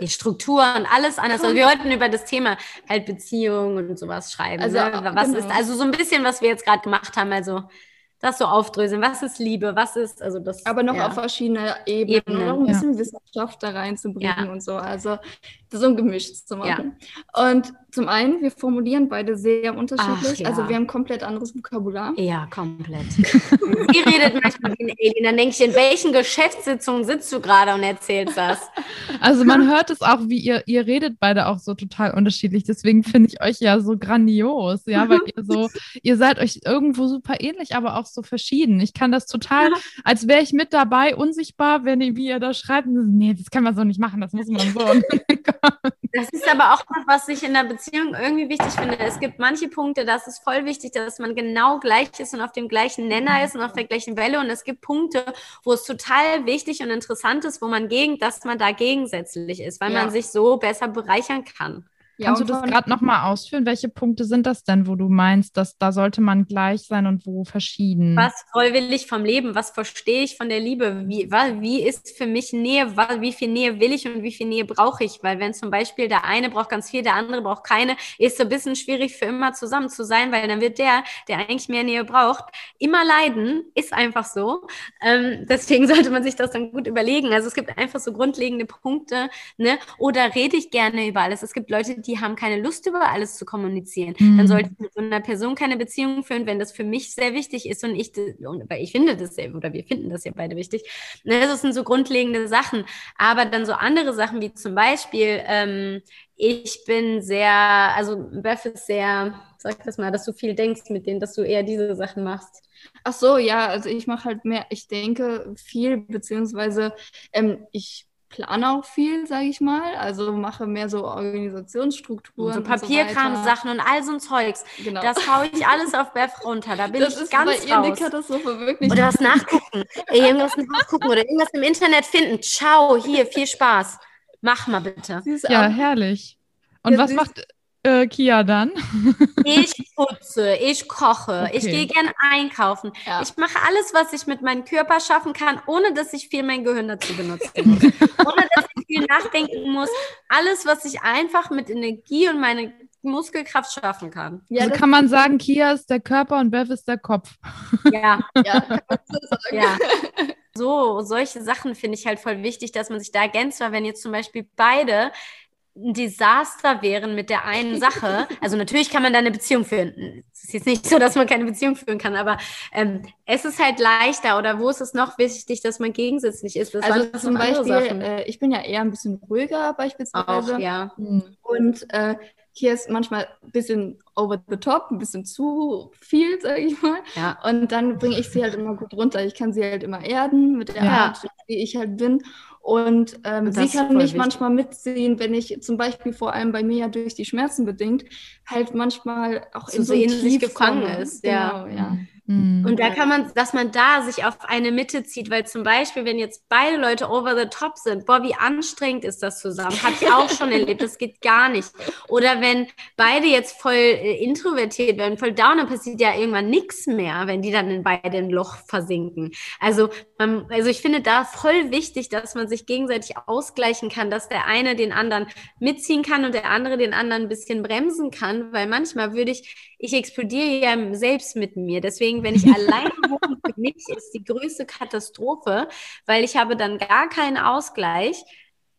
die Strukturen, alles anders. Also wir wollten über das Thema halt Beziehung und sowas schreiben. Also, ne? Was genau. ist also so ein bisschen, was wir jetzt gerade gemacht haben. Also das so aufdröseln. Was ist Liebe? Was ist, also das.
Aber noch ja. auf verschiedene Ebenen, Ebenen. noch ein bisschen ja. Wissenschaft da reinzubringen ja. und so. Also so ein Gemisch zu machen. Und zum einen, wir formulieren beide sehr unterschiedlich. Ach, also wir haben komplett anderes Vokabular.
Ja, komplett. Sie redet manchmal wie ein Alien. Dann denke ich, in welchen Geschäftssitzungen sitzt du gerade und erzählst das?
Also man hört es auch, wie ihr, ihr redet beide auch so total unterschiedlich. Deswegen finde ich euch ja so grandios, ja, weil ihr so, ihr seid euch irgendwo super ähnlich, aber auch so verschieden. Ich kann das total, als wäre ich mit dabei, unsichtbar, wenn ihr, wie ihr da schreibt. Nee, das kann man so nicht machen, das muss man so.
das ist aber auch noch, was ich in der Beziehung Beziehung irgendwie wichtig finde. Es gibt manche Punkte, das ist voll wichtig, dass man genau gleich ist und auf dem gleichen Nenner ist und auf der gleichen Welle. Und es gibt Punkte, wo es total wichtig und interessant ist, wo man gegen, dass man da gegensätzlich ist, weil ja. man sich so besser bereichern kann.
Ja, Kannst du das gerade nochmal ausführen? Welche Punkte sind das denn, wo du meinst, dass da sollte man gleich sein und wo verschieden?
Was will ich vom Leben? Was verstehe ich von der Liebe? Wie, wie ist für mich Nähe? Wie viel Nähe will ich und wie viel Nähe brauche ich? Weil wenn zum Beispiel der eine braucht ganz viel, der andere braucht keine, ist so ein bisschen schwierig für immer zusammen zu sein, weil dann wird der, der eigentlich mehr Nähe braucht, immer leiden. Ist einfach so. Ähm, deswegen sollte man sich das dann gut überlegen. Also es gibt einfach so grundlegende Punkte. Ne? Oder rede ich gerne über alles? Es gibt Leute, die haben keine Lust, über alles zu kommunizieren. Mhm. Dann sollte ich mit so einer Person keine Beziehung führen, wenn das für mich sehr wichtig ist und ich, weil ich finde das sehr, oder wir finden das ja beide wichtig. Ne, das sind so grundlegende Sachen. Aber dann so andere Sachen wie zum Beispiel, ähm, ich bin sehr, also Beth ist sehr, sag das mal, dass du viel denkst mit denen, dass du eher diese Sachen machst.
Ach so, ja, also ich mache halt mehr, ich denke viel, beziehungsweise ähm, ich plane auch viel, sage ich mal. Also mache mehr so Organisationsstrukturen.
Und so Papierkram-Sachen und, so und all so ein Zeugs. Genau. Das haue ich alles auf Beth runter. Da bin das ich ist ganz bei raus. Ihr
Katastrophe, wirklich.
Oder was nachgucken. irgendwas nachgucken oder irgendwas im Internet finden. Ciao, hier, viel Spaß. Mach mal bitte.
Ja, herrlich. Und ja, was macht äh, Kia dann?
ich putze, ich koche, okay. ich gehe gern einkaufen. Ja. Ich mache alles, was ich mit meinem Körper schaffen kann, ohne dass ich viel mein Gehirn dazu benutzen muss. ohne dass ich viel nachdenken muss. Alles, was ich einfach mit Energie und meine Muskelkraft schaffen kann.
Ja, also kann man sagen, Kia ist der Körper und Bev ist der Kopf.
Ja, ja. ja. So, solche Sachen finde ich halt voll wichtig, dass man sich da ergänzt, weil wenn jetzt zum Beispiel beide ein Desaster wären mit der einen Sache, also natürlich kann man da eine Beziehung führen. Es ist jetzt nicht so, dass man keine Beziehung führen kann, aber ähm, es ist halt leichter oder wo ist es noch wichtig, dass man gegensätzlich ist? Das
also zum Beispiel, äh, ich bin ja eher ein bisschen ruhiger beispielsweise.
Auch, ja.
Und äh, hier ist manchmal ein bisschen over the top, ein bisschen zu viel, sage ich mal.
Ja.
Und dann bringe ich sie halt immer gut runter. Ich kann sie halt immer erden mit der
Ja.
Art, wie ich halt bin. Und, ähm, sie kann mich
wichtig.
manchmal mitziehen, wenn ich zum Beispiel vor allem bei mir ja durch die Schmerzen bedingt, halt manchmal auch
So-
in
so sich
Tief
gefangen ist, ja.
Genau, ja.
Mhm.
Und da kann man, dass man da sich auf eine Mitte zieht, weil zum Beispiel, wenn jetzt beide Leute over the top sind, boah, wie anstrengend ist das zusammen? Habe ich auch schon erlebt, das geht gar nicht. Oder wenn beide jetzt voll äh, introvertiert werden, voll down, dann passiert ja irgendwann nichts mehr, wenn die dann in beide ein Loch versinken. Also, man, also ich finde da voll wichtig, dass man sich gegenseitig ausgleichen kann, dass der eine den anderen mitziehen kann und der andere den anderen ein bisschen bremsen kann, weil manchmal würde ich, ich explodiere ja selbst mit mir. Deswegen, wenn ich alleine wohne, für mich ist die größte Katastrophe, weil ich habe dann gar keinen Ausgleich.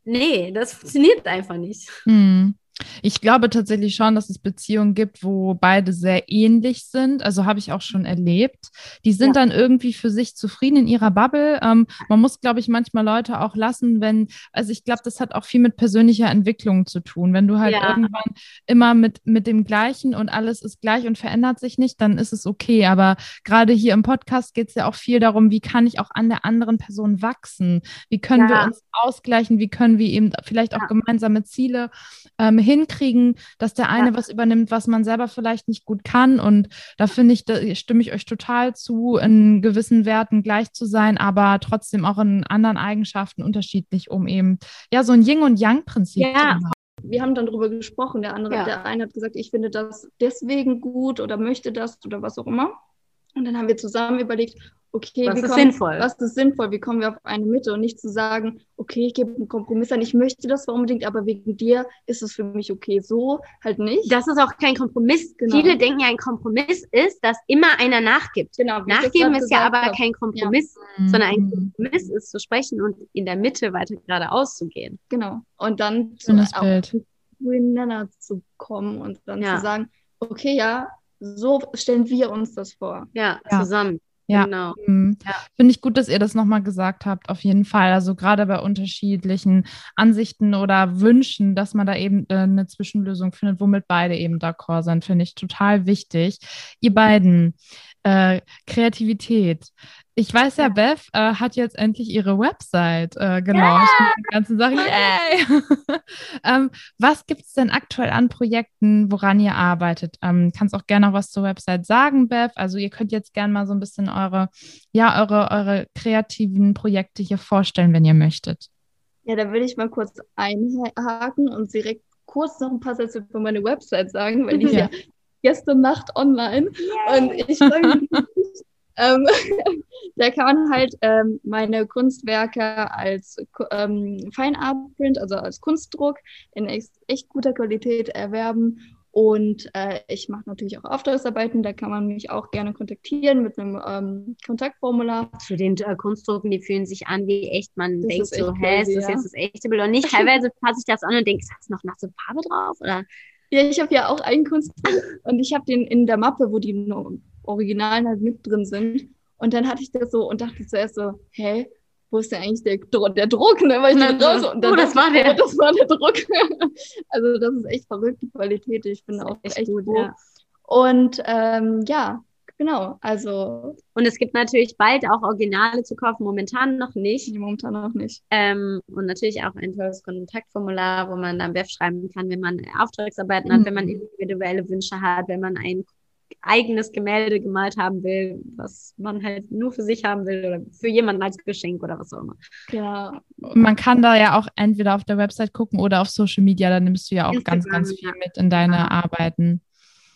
Nee, das funktioniert einfach nicht.
Hm. Ich glaube tatsächlich schon, dass es Beziehungen gibt, wo beide sehr ähnlich sind. Also habe ich auch schon erlebt. Die sind
Ja.
dann irgendwie für sich zufrieden in ihrer Bubble. Ähm, man muss, glaube ich, manchmal Leute auch lassen, wenn, also ich glaube, das hat auch viel mit persönlicher Entwicklung zu tun. Wenn du halt
Ja.
irgendwann immer mit, mit dem Gleichen und alles ist gleich und verändert sich nicht, dann ist es okay. Aber gerade hier im Podcast geht es ja auch viel darum, wie kann ich auch an der anderen Person wachsen? Wie können wir
Ja.
uns ausgleichen? Wie können wir eben vielleicht auch gemeinsame Ziele ähm, hinkriegen, dass der eine
Ja.
was übernimmt, was man selber vielleicht nicht gut kann. Und da finde ich, da stimme ich euch total zu, in gewissen Werten gleich zu sein, aber trotzdem auch in anderen Eigenschaften unterschiedlich, um eben ja so ein Yin- und Yang-Prinzip
Ja.
zu haben.
Wir haben dann darüber gesprochen. Der andere,
Ja.
der eine hat gesagt, ich finde das deswegen gut oder möchte das oder was auch immer. Und dann haben wir zusammen überlegt, okay,
Was
wie
ist
kommen,
sinnvoll?
was ist sinnvoll, wie kommen wir auf eine Mitte und nicht zu sagen, okay, ich gebe einen Kompromiss an, ich möchte das zwar unbedingt, aber wegen dir ist es für mich okay, so halt nicht.
Das ist auch kein Kompromiss.
Genau.
Viele denken ja, ein Kompromiss ist, dass immer einer nachgibt.
genau,
Nachgeben ist ja aber
habe.
kein Kompromiss, sondern ein
Mhm.
Kompromiss ist zu sprechen und in der Mitte weiter geradeaus zu gehen.
Genau. Und dann zu, zueinander zu kommen und dann
Ja.
zu sagen, okay, ja, so stellen wir uns das vor.
Ja,
Ja.
zusammen.
Ja.
Genau.
Mhm.
Ja.
Finde ich gut, dass ihr das nochmal gesagt habt, auf jeden Fall. Also gerade bei unterschiedlichen Ansichten oder Wünschen, dass man da eben äh, eine Zwischenlösung findet, womit beide eben d'accord sind, finde ich total wichtig. Ihr beiden, äh, Kreativität. Ich weiß ja, Beth äh, hat jetzt endlich ihre Website. Äh, genau, stimmt, die ganzen Sachen. Yay! ähm, was gibt es denn aktuell an Projekten, woran ihr arbeitet? Ähm, kannst auch gerne noch was zur Website sagen, Beth. Also ihr könnt jetzt gerne mal so ein bisschen eure, ja, eure, eure kreativen Projekte hier vorstellen, wenn ihr möchtet.
Ja, da will ich mal kurz einhaken und direkt kurz noch ein paar Sätze über meine Website sagen, weil die
Ja.
ja gestern Nacht online und ich freue mich. ähm, da kann man halt ähm, meine Kunstwerke als ähm, Fine Art Print, also als Kunstdruck in echt, echt guter Qualität erwerben. Und äh, ich mache natürlich auch Auftragsarbeiten, da kann man mich auch gerne kontaktieren mit einem ähm, Kontaktformular.
Zu den äh, Kunstdrucken, die fühlen sich an wie echt. Man
Das
denkt
ist
so, hä, ist das jetzt das echte Bild oder nicht? Teilweise passe ich das an und denke, ist das noch nach so Farbe drauf? Oder?
Ja, ich habe ja auch einen Kunstdruck und ich habe den in der Mappe, wo die Originalen halt mit drin sind. Und dann hatte ich das so und dachte zuerst so, hä, wo ist denn eigentlich der, der Druck? Ne? Weil ich
dann
raus und dann
oh, das war der.
Das war der Druck. also das ist echt verrückte Qualität. Ich bin auch
Echt
echt,
gut,
froh.
ja.
Und ähm, ja, genau. Also
Und es gibt natürlich bald auch Originale zu kaufen, momentan noch nicht.
momentan noch nicht.
Ähm, und natürlich auch ein tolles Kontaktformular, wo man dann Web schreiben kann, wenn man Auftragsarbeiten hat,
Mhm.
wenn man individuelle Wünsche hat, wenn man ein eigenes Gemälde gemalt haben will, was man halt nur für sich haben will oder für jemanden als Geschenk oder was auch immer.
Genau.
Man kann da ja auch entweder auf der Website gucken oder auf Social Media. Da nimmst du ja auch ganz,
Instagram,
ganz viel
ja.
mit in deine
Ja.
Arbeiten.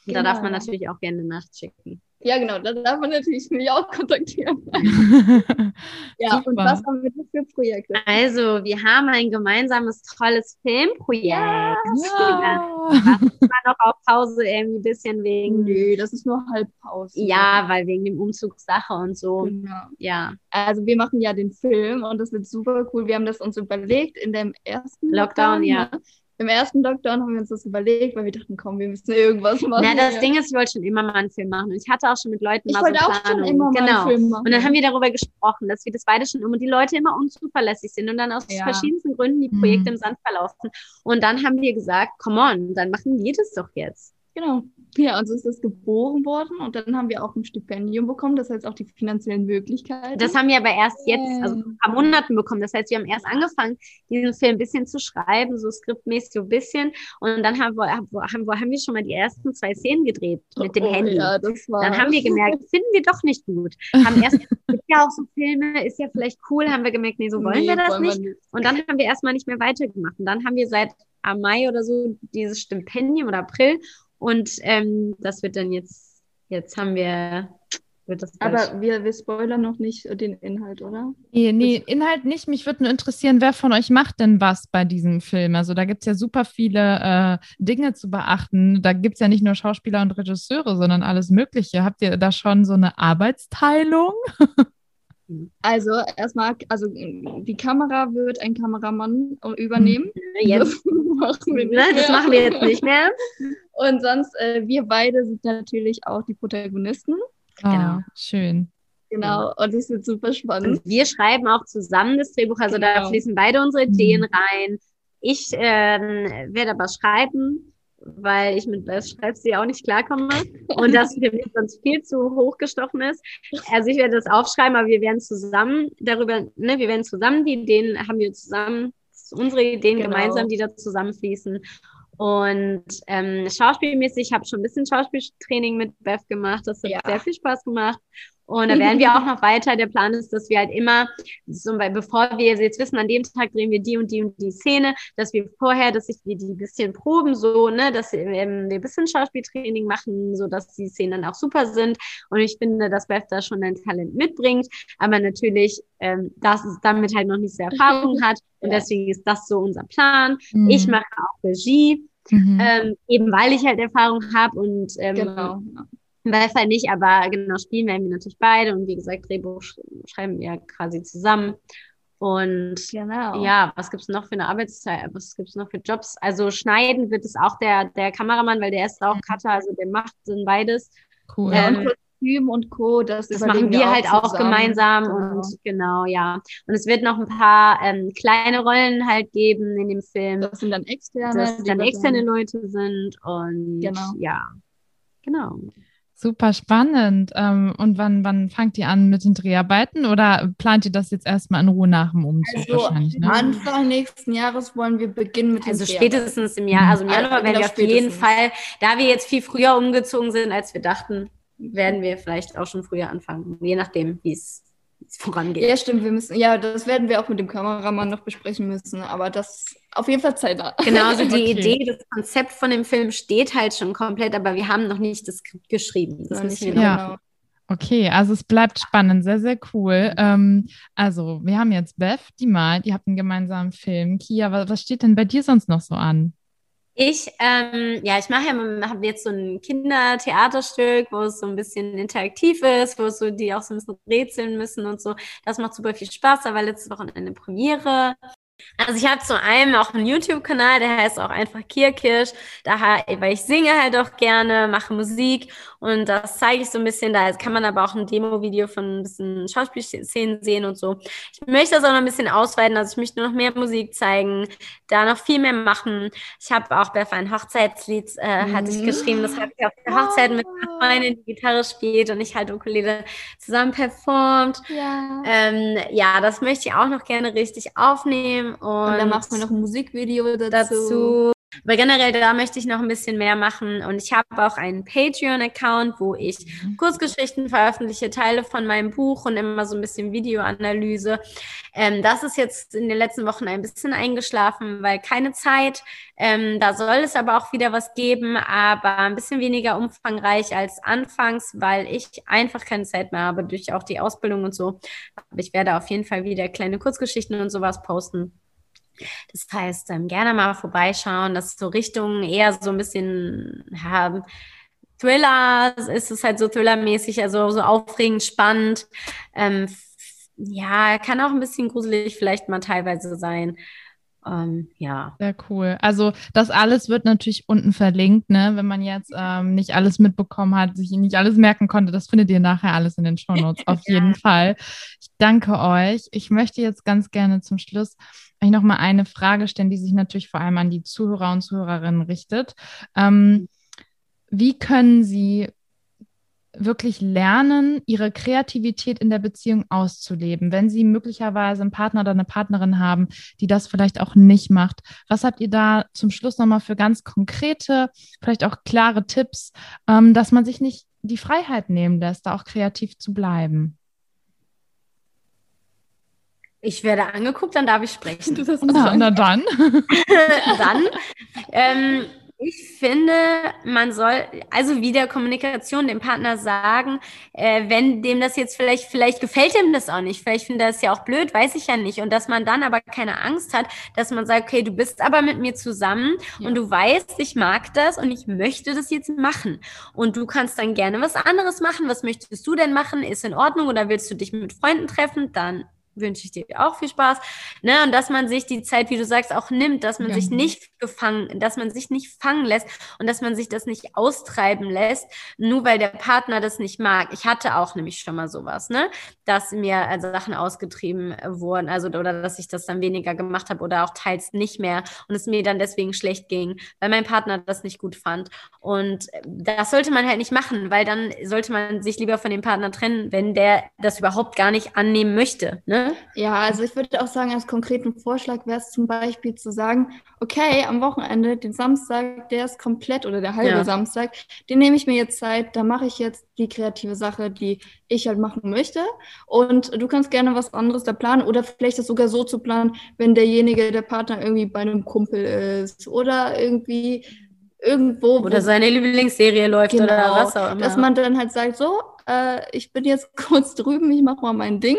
Und da darf man
Genau.
natürlich auch gerne nachschicken.
Ja, genau. Da darf man natürlich mich auch kontaktieren. Ja, und
Super.
was haben wir denn für Projekte?
Also, wir haben ein gemeinsames tolles Filmprojekt.
Ja.
Das war noch auf Pause irgendwie ein bisschen wegen,
Nö, das ist nur Halbpause.
ja, weil wegen dem Umzugssache und so.
Genau.
Ja,
Also wir machen ja den Film und das wird super cool. Wir haben das uns überlegt in dem ersten
Lockdown, ja.
Im ersten Lockdown haben wir uns das überlegt, weil wir dachten, komm, wir müssen irgendwas machen.
Na, das Ding ist, ich wollte schon immer mal einen Film machen. Und ich hatte auch schon mit Leuten
ich
mal
wollte
so
auch schon immer mal
genau.
einen Film machen.
Und dann haben wir darüber gesprochen, dass wir das beide schon immer und die Leute immer unzuverlässig sind und dann aus
Ja.
verschiedensten Gründen die
Mhm.
Projekte im Sand verlaufen. Und dann haben wir gesagt, come on, dann machen wir das doch jetzt.
Genau. Ja, und so ist das geboren worden und dann haben wir auch ein Stipendium bekommen, das heißt auch die finanziellen Möglichkeiten.
Das haben wir aber erst jetzt, also ein paar Monaten bekommen. Das heißt, wir haben erst angefangen, diesen Film ein bisschen zu schreiben, so skriptmäßig so ein bisschen. Und dann haben wir, haben, haben wir schon mal die ersten zwei Szenen gedreht mit dem
oh,
Handy.
Ja, das war.
Dann haben wir gemerkt, finden wir doch nicht gut. Haben erst, ist ja auch so Filme, ist ja vielleicht cool, haben wir gemerkt, nee, so wollen
Nee,
wir das
wollen
nicht. Und dann haben wir erstmal nicht mehr weitergemacht. Und dann haben wir seit am Mai oder so dieses Stipendium oder April. Und ähm, das wird dann jetzt, jetzt haben wir, wird das
Aber wir, wir spoilern noch nicht den Inhalt, oder?
Nee, nee, Inhalt nicht. Mich würde nur interessieren, wer von euch macht denn was bei diesem Film? Also da gibt es ja super viele äh, Dinge zu beachten. Da gibt es ja nicht nur Schauspieler und Regisseure, sondern alles Mögliche. Habt ihr da schon so eine Arbeitsteilung?
Also erstmal, also die Kamera wird ein Kameramann übernehmen.
jetzt,
Das machen wir nicht
ne, das machen wir jetzt nicht mehr.
Und sonst, äh, wir beide sind natürlich auch die Protagonisten.
Genau.
Genau.
schön.
Genau. Und das wird super spannend.
Und wir schreiben auch zusammen das Drehbuch, also da
Genau.
fließen beide unsere Ideen
Mhm.
rein. Ich ähm, werde aber schreiben, weil ich mit Beth Schreibstil auch nicht klarkomme und das mich sonst viel zu hochgestochen ist. Also ich werde das aufschreiben, aber wir werden zusammen darüber, ne, wir werden zusammen die Ideen, haben wir zusammen, unsere Ideen
Genau.
gemeinsam, die da zusammenfließen. Und ähm, schauspielmäßig, ich habe schon ein bisschen Schauspieltraining mit Beth gemacht. Das hat
Ja.
sehr viel Spaß gemacht. Und da werden wir auch noch weiter. Der Plan ist, dass wir halt immer, so, bevor wir jetzt wissen, an dem Tag drehen wir die und die und die Szene, dass wir vorher, dass ich wir die ein bisschen proben, so, ne, dass ähm, wir ein bisschen Schauspieltraining machen, so dass die Szenen dann auch super sind. Und ich finde, dass Beth da schon ein Talent mitbringt, aber natürlich, ähm, dass es damit halt noch nicht so Erfahrung hat. Und deswegen ist das so unser Plan.
Mhm.
Ich mache auch Regie,
Mhm.
ähm, eben weil ich halt Erfahrung habe und ähm,
Genau.
Beth halt nicht, aber genau, spielen werden wir natürlich beide und wie gesagt, Drehbuch sch schreiben wir quasi zusammen. Und
Genau.
ja, was gibt's noch für eine Arbeitszeit? Was gibt's noch für Jobs? Also schneiden wird es auch der, der Kameramann, weil der ist auch Cutter, also der macht dann beides.
Cool.
Ähm,
und Kostüm und Co. Das,
Das machen wir halt auch
zusammen.
gemeinsam
Genau.
und genau, ja. Und es wird noch ein paar ähm, kleine Rollen halt geben in dem Film,
Das sind dann externe. die
dann
wir
externe Leute sind und
Genau.
ja, genau.
Super spannend. Ähm, und wann, wann fangt ihr an mit den Dreharbeiten oder plant ihr das jetzt erstmal in Ruhe nach dem Umzug
Also
wahrscheinlich? Ne?
Anfang nächsten Jahres wollen wir beginnen mit dem
Also
Dreharbeiten.
spätestens im Jahr, also im
Also
Januar werden wir auf jeden. Fall, da wir jetzt viel früher umgezogen sind, als wir dachten, werden wir vielleicht auch schon früher anfangen, je nachdem, wie es wie es vorangeht.
Ja, stimmt, wir müssen, ja, das werden wir auch mit dem Kameramann noch besprechen müssen, aber das auf jeden Fall zeitnah.
Genau, also die
Okay.
Idee, das Konzept von dem Film steht halt schon komplett, aber wir haben noch nicht das Skript geschrieben. Das müssen
nicht
wir noch.
Ja.
genau.
Okay, also es bleibt spannend, sehr, sehr cool. Ähm, also, wir haben jetzt Beth, die malt, ihr habt einen gemeinsamen Film. Kia, was, was steht denn bei dir sonst noch so an?
Ich, ähm, ja, ich mache ja habe jetzt so ein Kindertheaterstück, wo es so ein bisschen interaktiv ist, wo so die auch so ein bisschen rätseln müssen und so. Das macht super viel Spaß. War letztes Wochenende Premiere. Also ich habe zu einem auch einen YouTube-Kanal, der heißt auch einfach da, ha- weil ich singe halt auch gerne, mache Musik und das zeige ich so ein bisschen. Da kann man aber auch ein Demo-Video von ein bisschen Schauspielszenen sehen und so. Ich möchte das auch noch ein bisschen ausweiten, also ich möchte nur noch mehr Musik zeigen, da noch viel mehr machen. Ich habe auch Beth ein Hochzeitslied, äh, hatte ich
Mhm.
geschrieben, das habe ich auf der Hochzeit mit einer Freundin, die Gitarre spielt und ich halt Ukulele zusammen performt.
Ja.
Ähm, ja, das möchte ich auch noch gerne richtig aufnehmen. Und,
Und dann machen wir noch ein Musikvideo dazu.
dazu. Aber generell, da möchte ich noch ein bisschen mehr machen. Und ich habe auch einen Patreon-Account, wo ich Kurzgeschichten veröffentliche, Teile von meinem Buch und immer so ein bisschen Videoanalyse. Ähm, das ist jetzt in den letzten Wochen ein bisschen eingeschlafen, weil keine Zeit. Ähm, da soll es aber auch wieder was geben, aber ein bisschen weniger umfangreich als anfangs, weil ich einfach keine Zeit mehr habe durch auch die Ausbildung und so. Aber ich werde auf jeden Fall wieder kleine Kurzgeschichten und sowas posten. Das heißt, ähm, gerne mal vorbeischauen. Das ist so Richtung eher so ein bisschen ja, Thriller, ist es halt so Thriller-mäßig, also so aufregend, spannend. Ähm, ja, kann auch ein bisschen gruselig vielleicht mal teilweise sein. Ähm, ja.
Sehr cool. Also das alles wird natürlich unten verlinkt, ne? Wenn man jetzt ähm, nicht alles mitbekommen hat, sich nicht alles merken konnte, das findet ihr nachher alles in den Shownotes auf ja. jeden Fall. Ich danke euch. Ich möchte jetzt ganz gerne zum Schluss euch nochmal eine Frage stellen, die sich natürlich vor allem an die Zuhörer und Zuhörerinnen richtet. Ähm, wie können Sie wirklich lernen, ihre Kreativität in der Beziehung auszuleben, wenn sie möglicherweise einen Partner oder eine Partnerin haben, die das vielleicht auch nicht macht. Was habt ihr da zum Schluss nochmal für ganz konkrete, vielleicht auch klare Tipps, ähm, dass man sich nicht die Freiheit nehmen lässt, da auch kreativ zu bleiben?
Ich werde angeguckt, dann darf ich sprechen.
Na, na dann.
dann. Ähm, ich finde, man soll also wieder Kommunikation dem Partner sagen, äh, wenn dem das jetzt vielleicht, vielleicht gefällt ihm das auch nicht, vielleicht findet er es ja auch blöd, weiß ich ja nicht. Und dass man dann aber keine Angst hat, dass man sagt, okay, du bist aber mit mir zusammen ja. und du weißt, ich mag das und ich möchte das jetzt machen. Und du kannst dann gerne was anderes machen. Was möchtest du denn machen? Ist in Ordnung oder willst du dich mit Freunden treffen? Dann wünsche ich dir auch viel Spaß. Ne? Und dass man sich die Zeit, wie du sagst, auch nimmt, dass man ja. sich nicht gefangen, dass man sich nicht fangen lässt und dass man sich das nicht austreiben lässt, nur weil der Partner das nicht mag. Ich hatte auch nämlich schon mal sowas, ne? Dass mir also Sachen ausgetrieben wurden, also oder dass ich das dann weniger gemacht habe oder auch teils nicht mehr und es mir dann deswegen schlecht ging, weil mein Partner das nicht gut fand. Und das sollte man halt nicht machen, weil dann sollte man sich lieber von dem Partner trennen, wenn der das überhaupt gar nicht annehmen möchte. Ne?
Ja, also ich würde auch sagen, als konkreten Vorschlag wäre es zum Beispiel zu sagen, okay, am Wochenende, den Samstag, der ist komplett oder der halbe ja. Samstag, den nehme ich mir jetzt Zeit, da mache ich jetzt die kreative Sache, die ich halt machen möchte. Und du kannst gerne was anderes da planen oder vielleicht das sogar so zu planen, wenn derjenige, der Partner irgendwie bei einem Kumpel ist oder irgendwie irgendwo.
Oder seine Lieblingsserie läuft genau, oder was auch immer.
Dass man dann halt sagt, so, äh, ich bin jetzt kurz drüben, ich mache mal mein Ding.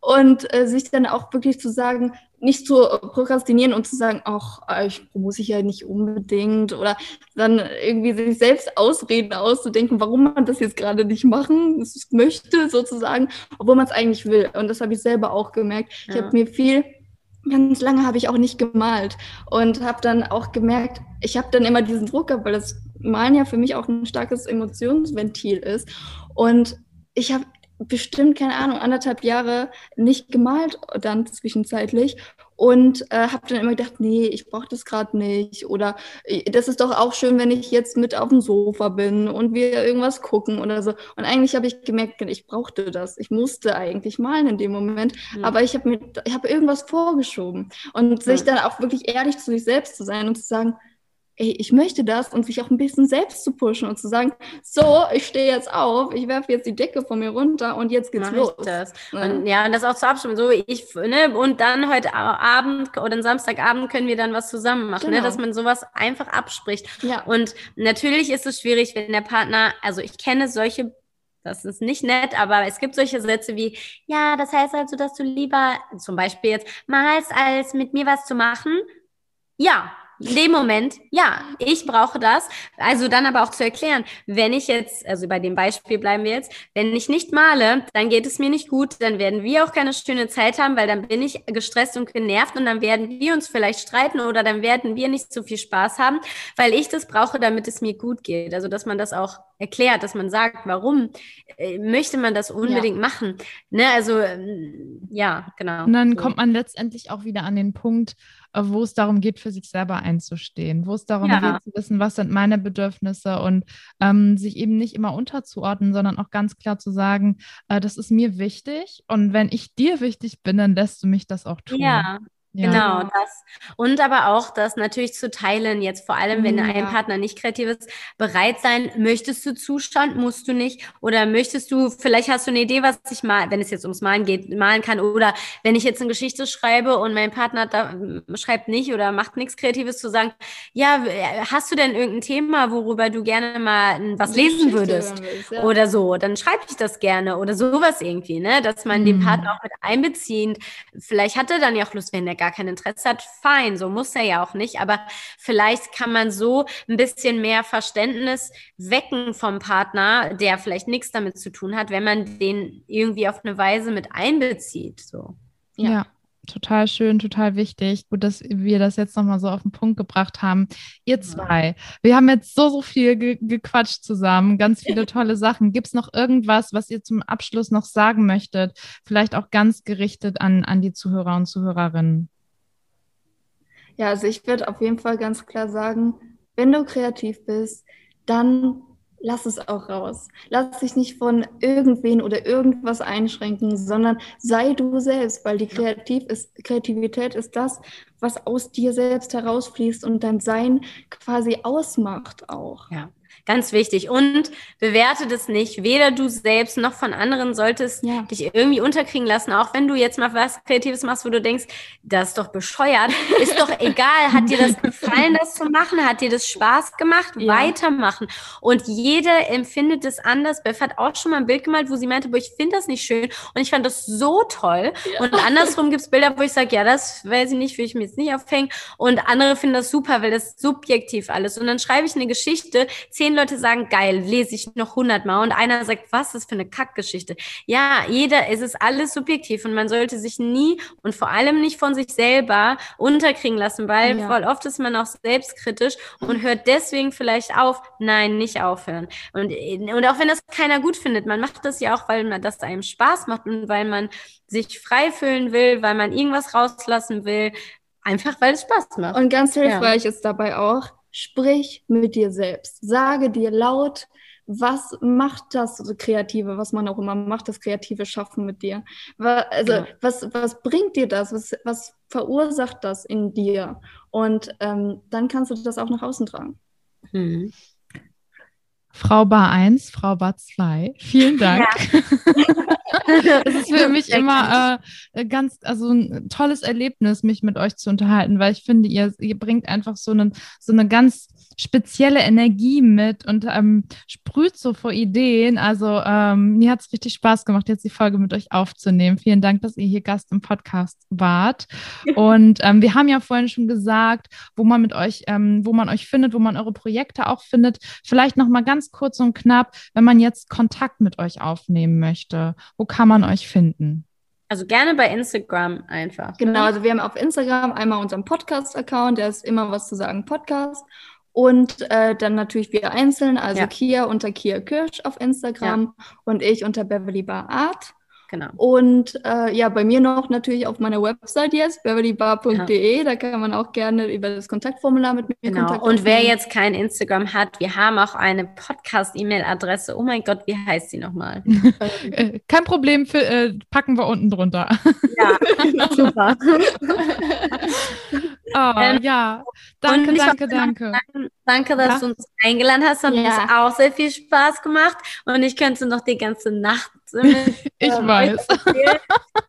Und äh, sich dann auch wirklich zu sagen, nicht zu prokrastinieren und zu sagen, ach, ich muss ich ja nicht unbedingt oder dann irgendwie sich selbst Ausreden auszudenken, warum man das jetzt gerade nicht machen möchte, sozusagen, obwohl man es eigentlich will. Und das habe ich selber auch gemerkt. Ja. Ich habe mir viel ganz lange habe ich auch nicht gemalt und habe dann auch gemerkt, ich habe dann immer diesen Druck gehabt, weil das Malen ja für mich auch ein starkes Emotionsventil ist. Und ich habe bestimmt, keine Ahnung, anderthalb Jahre nicht gemalt dann zwischenzeitlich und äh, habe dann immer gedacht, nee, ich brauche das gerade nicht oder äh, das ist doch auch schön, wenn ich jetzt mit auf dem Sofa bin und wir irgendwas gucken oder so. Und eigentlich habe ich gemerkt, ich brauchte das. Ich musste eigentlich malen in dem Moment, mhm. aber ich habe mir, ich habe irgendwas vorgeschoben und mhm. sich dann auch wirklich ehrlich zu sich selbst zu sein und zu sagen, ey, ich möchte das und sich auch ein bisschen selbst zu pushen und zu sagen, so, ich stehe jetzt auf, ich werfe jetzt die Decke von mir runter und jetzt geht's Mach los.
das. Ja. Und ja, und das auch zu abstimmen, so wie ich, ne, und dann heute Abend oder Samstagabend können wir dann was zusammen machen, ne, genau. ne, dass man sowas einfach abspricht. Ja. Und natürlich ist es schwierig, wenn der Partner, also ich kenne solche das ist nicht nett, aber es gibt solche Sätze wie, ja, das heißt also, dass du lieber zum Beispiel jetzt malst, als mit mir was zu machen. Ja, in dem Moment, ja, ich brauche das. Also dann aber auch zu erklären, wenn ich jetzt, also bei dem Beispiel bleiben wir jetzt, wenn ich nicht male, dann geht es mir nicht gut, dann werden wir auch keine schöne Zeit haben, weil dann bin ich gestresst und genervt und dann werden wir uns vielleicht streiten oder dann werden wir nicht so viel Spaß haben, weil ich das brauche, damit es mir gut geht. Also dass man das auch erklärt, dass man sagt, warum äh, möchte man das unbedingt ja. machen. Ne? Also ähm, ja, genau.
Und dann so. kommt man letztendlich auch wieder an den Punkt, wo es darum geht, für sich selber einzustehen, wo es darum ja. geht zu wissen, was sind meine Bedürfnisse und ähm, sich eben nicht immer unterzuordnen, sondern auch ganz klar zu sagen, äh, das ist mir wichtig und wenn ich dir wichtig bin, dann lässt du mich das auch tun.
Ja, ja. Genau, das. Und aber auch das natürlich zu teilen, jetzt vor allem, wenn ja. ein Partner nicht kreativ ist, bereit sein, möchtest du zuschauen, musst du nicht, oder möchtest du, vielleicht hast du eine Idee, was ich mal, wenn es jetzt ums Malen geht, malen kann, oder wenn ich jetzt eine Geschichte schreibe und mein Partner da, schreibt nicht oder macht nichts Kreatives, zu sagen, ja, hast du denn irgendein Thema, worüber du gerne mal was Die lesen würdest? Ja. Oder so, dann schreibe ich das gerne oder sowas irgendwie, ne, dass man mhm. den Partner auch mit einbezieht. Vielleicht hat er dann ja auch Lust, wenn der gar kein Interesse hat, fein, so muss er ja auch nicht. Aber vielleicht kann man so ein bisschen mehr Verständnis wecken vom Partner, der vielleicht nichts damit zu tun hat, wenn man den irgendwie auf eine Weise mit einbezieht. So.
ja. ja. total schön, total wichtig. Gut, dass wir das jetzt nochmal so auf den Punkt gebracht haben. Ihr zwei, wir haben jetzt so, so viel ge gequatscht zusammen, ganz viele tolle Sachen. Gibt es noch irgendwas, was ihr zum Abschluss noch sagen möchtet? Vielleicht auch ganz gerichtet an, an die Zuhörer und Zuhörerinnen.
Ja, also ich würde auf jeden Fall ganz klar sagen, wenn du kreativ bist, dann lass es auch raus. Lass dich nicht von irgendwen oder irgendwas einschränken, sondern sei du selbst, weil die Kreativ ist, Kreativität ist das, was aus dir selbst herausfließt und dein Sein quasi ausmacht auch.
Ja. Ganz wichtig. Und bewerte das nicht. Weder du selbst noch von anderen solltest ja. dich irgendwie unterkriegen lassen. Auch wenn du jetzt mal was Kreatives machst, wo du denkst, das ist doch bescheuert. Ist doch egal. Hat dir das gefallen, das zu machen? Hat dir das Spaß gemacht? Ja. Weitermachen. Und jede empfindet es anders. Beth hat auch schon mal ein Bild gemalt, wo sie meinte, boah, ich finde das nicht schön. Und ich fand das so toll. Ja. Und andersrum gibt es Bilder, wo ich sage, ja, das weiß ich nicht, will ich mir jetzt nicht aufhängen. Und andere finden das super, weil das subjektiv alles. Und dann schreibe ich eine Geschichte, zehn Leute sagen, geil, lese ich noch hundertmal und einer sagt, was ist für eine Kackgeschichte. Ja, jeder, es ist alles subjektiv und man sollte sich nie und vor allem nicht von sich selber unterkriegen lassen, weil ja. voll oft ist man auch selbstkritisch und hört deswegen vielleicht auf. Nein, nicht aufhören. Und, und auch wenn das keiner gut findet, man macht das ja auch, weil man das einem Spaß macht und weil man sich frei fühlen will, weil man irgendwas rauslassen will, einfach weil es Spaß macht.
Und ganz hilfreich ja. ist dabei auch, sprich mit dir selbst. Sage dir laut, was macht das Kreative, was man auch immer macht, das kreative Schaffen mit dir? Also, ja. was, was bringt dir das? Was, was verursacht das in dir? Und ähm, dann kannst du das auch nach außen tragen. Mhm.
Frau Bar 1, Frau Bar 2, vielen Dank. Ja. es ist für mich immer äh, ganz, also ein tolles Erlebnis, mich mit euch zu unterhalten, weil ich finde, ihr, ihr bringt einfach so, einen, so eine ganz spezielle Energie mit und ähm, sprüht so vor Ideen. Also ähm, mir hat es richtig Spaß gemacht, jetzt die Folge mit euch aufzunehmen. Vielen Dank, dass ihr hier Gast im Podcast wart. Und ähm, wir haben ja vorhin schon gesagt, wo man mit euch, ähm, wo man euch findet, wo man eure Projekte auch findet. Vielleicht noch mal ganz kurz und knapp, wenn man jetzt Kontakt mit euch aufnehmen möchte, wo kann man euch finden?
Also gerne bei Instagram einfach.
Genau, also wir haben auf Instagram einmal unseren Podcast-Account, der ist immer was zu sagen Podcast. Und äh, dann natürlich wir einzeln, also ja. Kia unter Kia Kirsch auf Instagram ja. und ich unter Beverly Bar Art. Genau. Und äh, ja, bei mir noch natürlich auf meiner Website jetzt, beverlybar.de. Ja. Da kann man auch gerne über das Kontaktformular mit mir
genau. Kontakt Und wer jetzt kein Instagram hat, wir haben auch eine Podcast-E-Mail-Adresse. Oh mein Gott, wie heißt sie nochmal?
Äh, kein Problem, für, äh, packen wir unten drunter. Ja, super. oh, ähm, ja, danke, danke, danke.
Danke, dass ja? du uns eingeladen hast. Hat ja. uns auch sehr viel Spaß gemacht. Und ich könnte noch die ganze Nacht
ich ähm, weiß.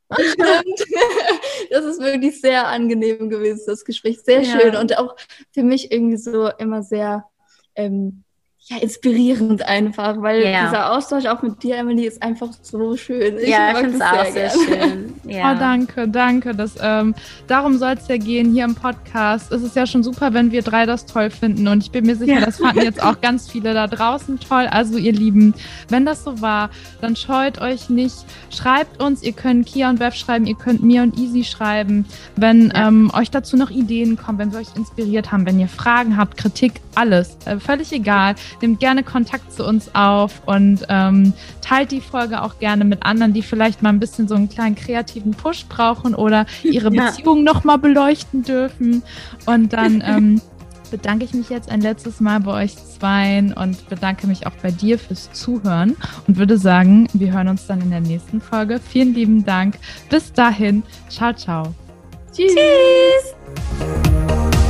das ist wirklich sehr angenehm gewesen, das Gespräch. Sehr ja. schön und auch für mich irgendwie so immer sehr ähm, ja, inspirierend einfach, weil ja. dieser Austausch auch mit dir, Emily, ist einfach so schön.
Ich ja, ich finde es auch sehr, sehr schön.
Ja. Oh, danke, danke. Das, ähm, darum soll es ja gehen hier im Podcast. Es ist ja schon super, wenn wir drei das toll finden und ich bin mir sicher, ja. das fanden jetzt auch ganz viele da draußen toll. Also ihr Lieben, wenn das so war, dann scheut euch nicht. Schreibt uns, ihr könnt Kia und Bev schreiben, ihr könnt mir und Easy schreiben, wenn ähm, euch dazu noch Ideen kommen, wenn wir euch inspiriert haben, wenn ihr Fragen habt, Kritik, alles. Äh, völlig egal nehmt gerne Kontakt zu uns auf und ähm, teilt die Folge auch gerne mit anderen, die vielleicht mal ein bisschen so einen kleinen kreativen Push brauchen oder ihre ja. Beziehung nochmal beleuchten dürfen. Und dann ähm, bedanke ich mich jetzt ein letztes Mal bei euch zweien und bedanke mich auch bei dir fürs Zuhören und würde sagen, wir hören uns dann in der nächsten Folge. Vielen lieben Dank. Bis dahin. Ciao, ciao.
Tschüss. Tschüss.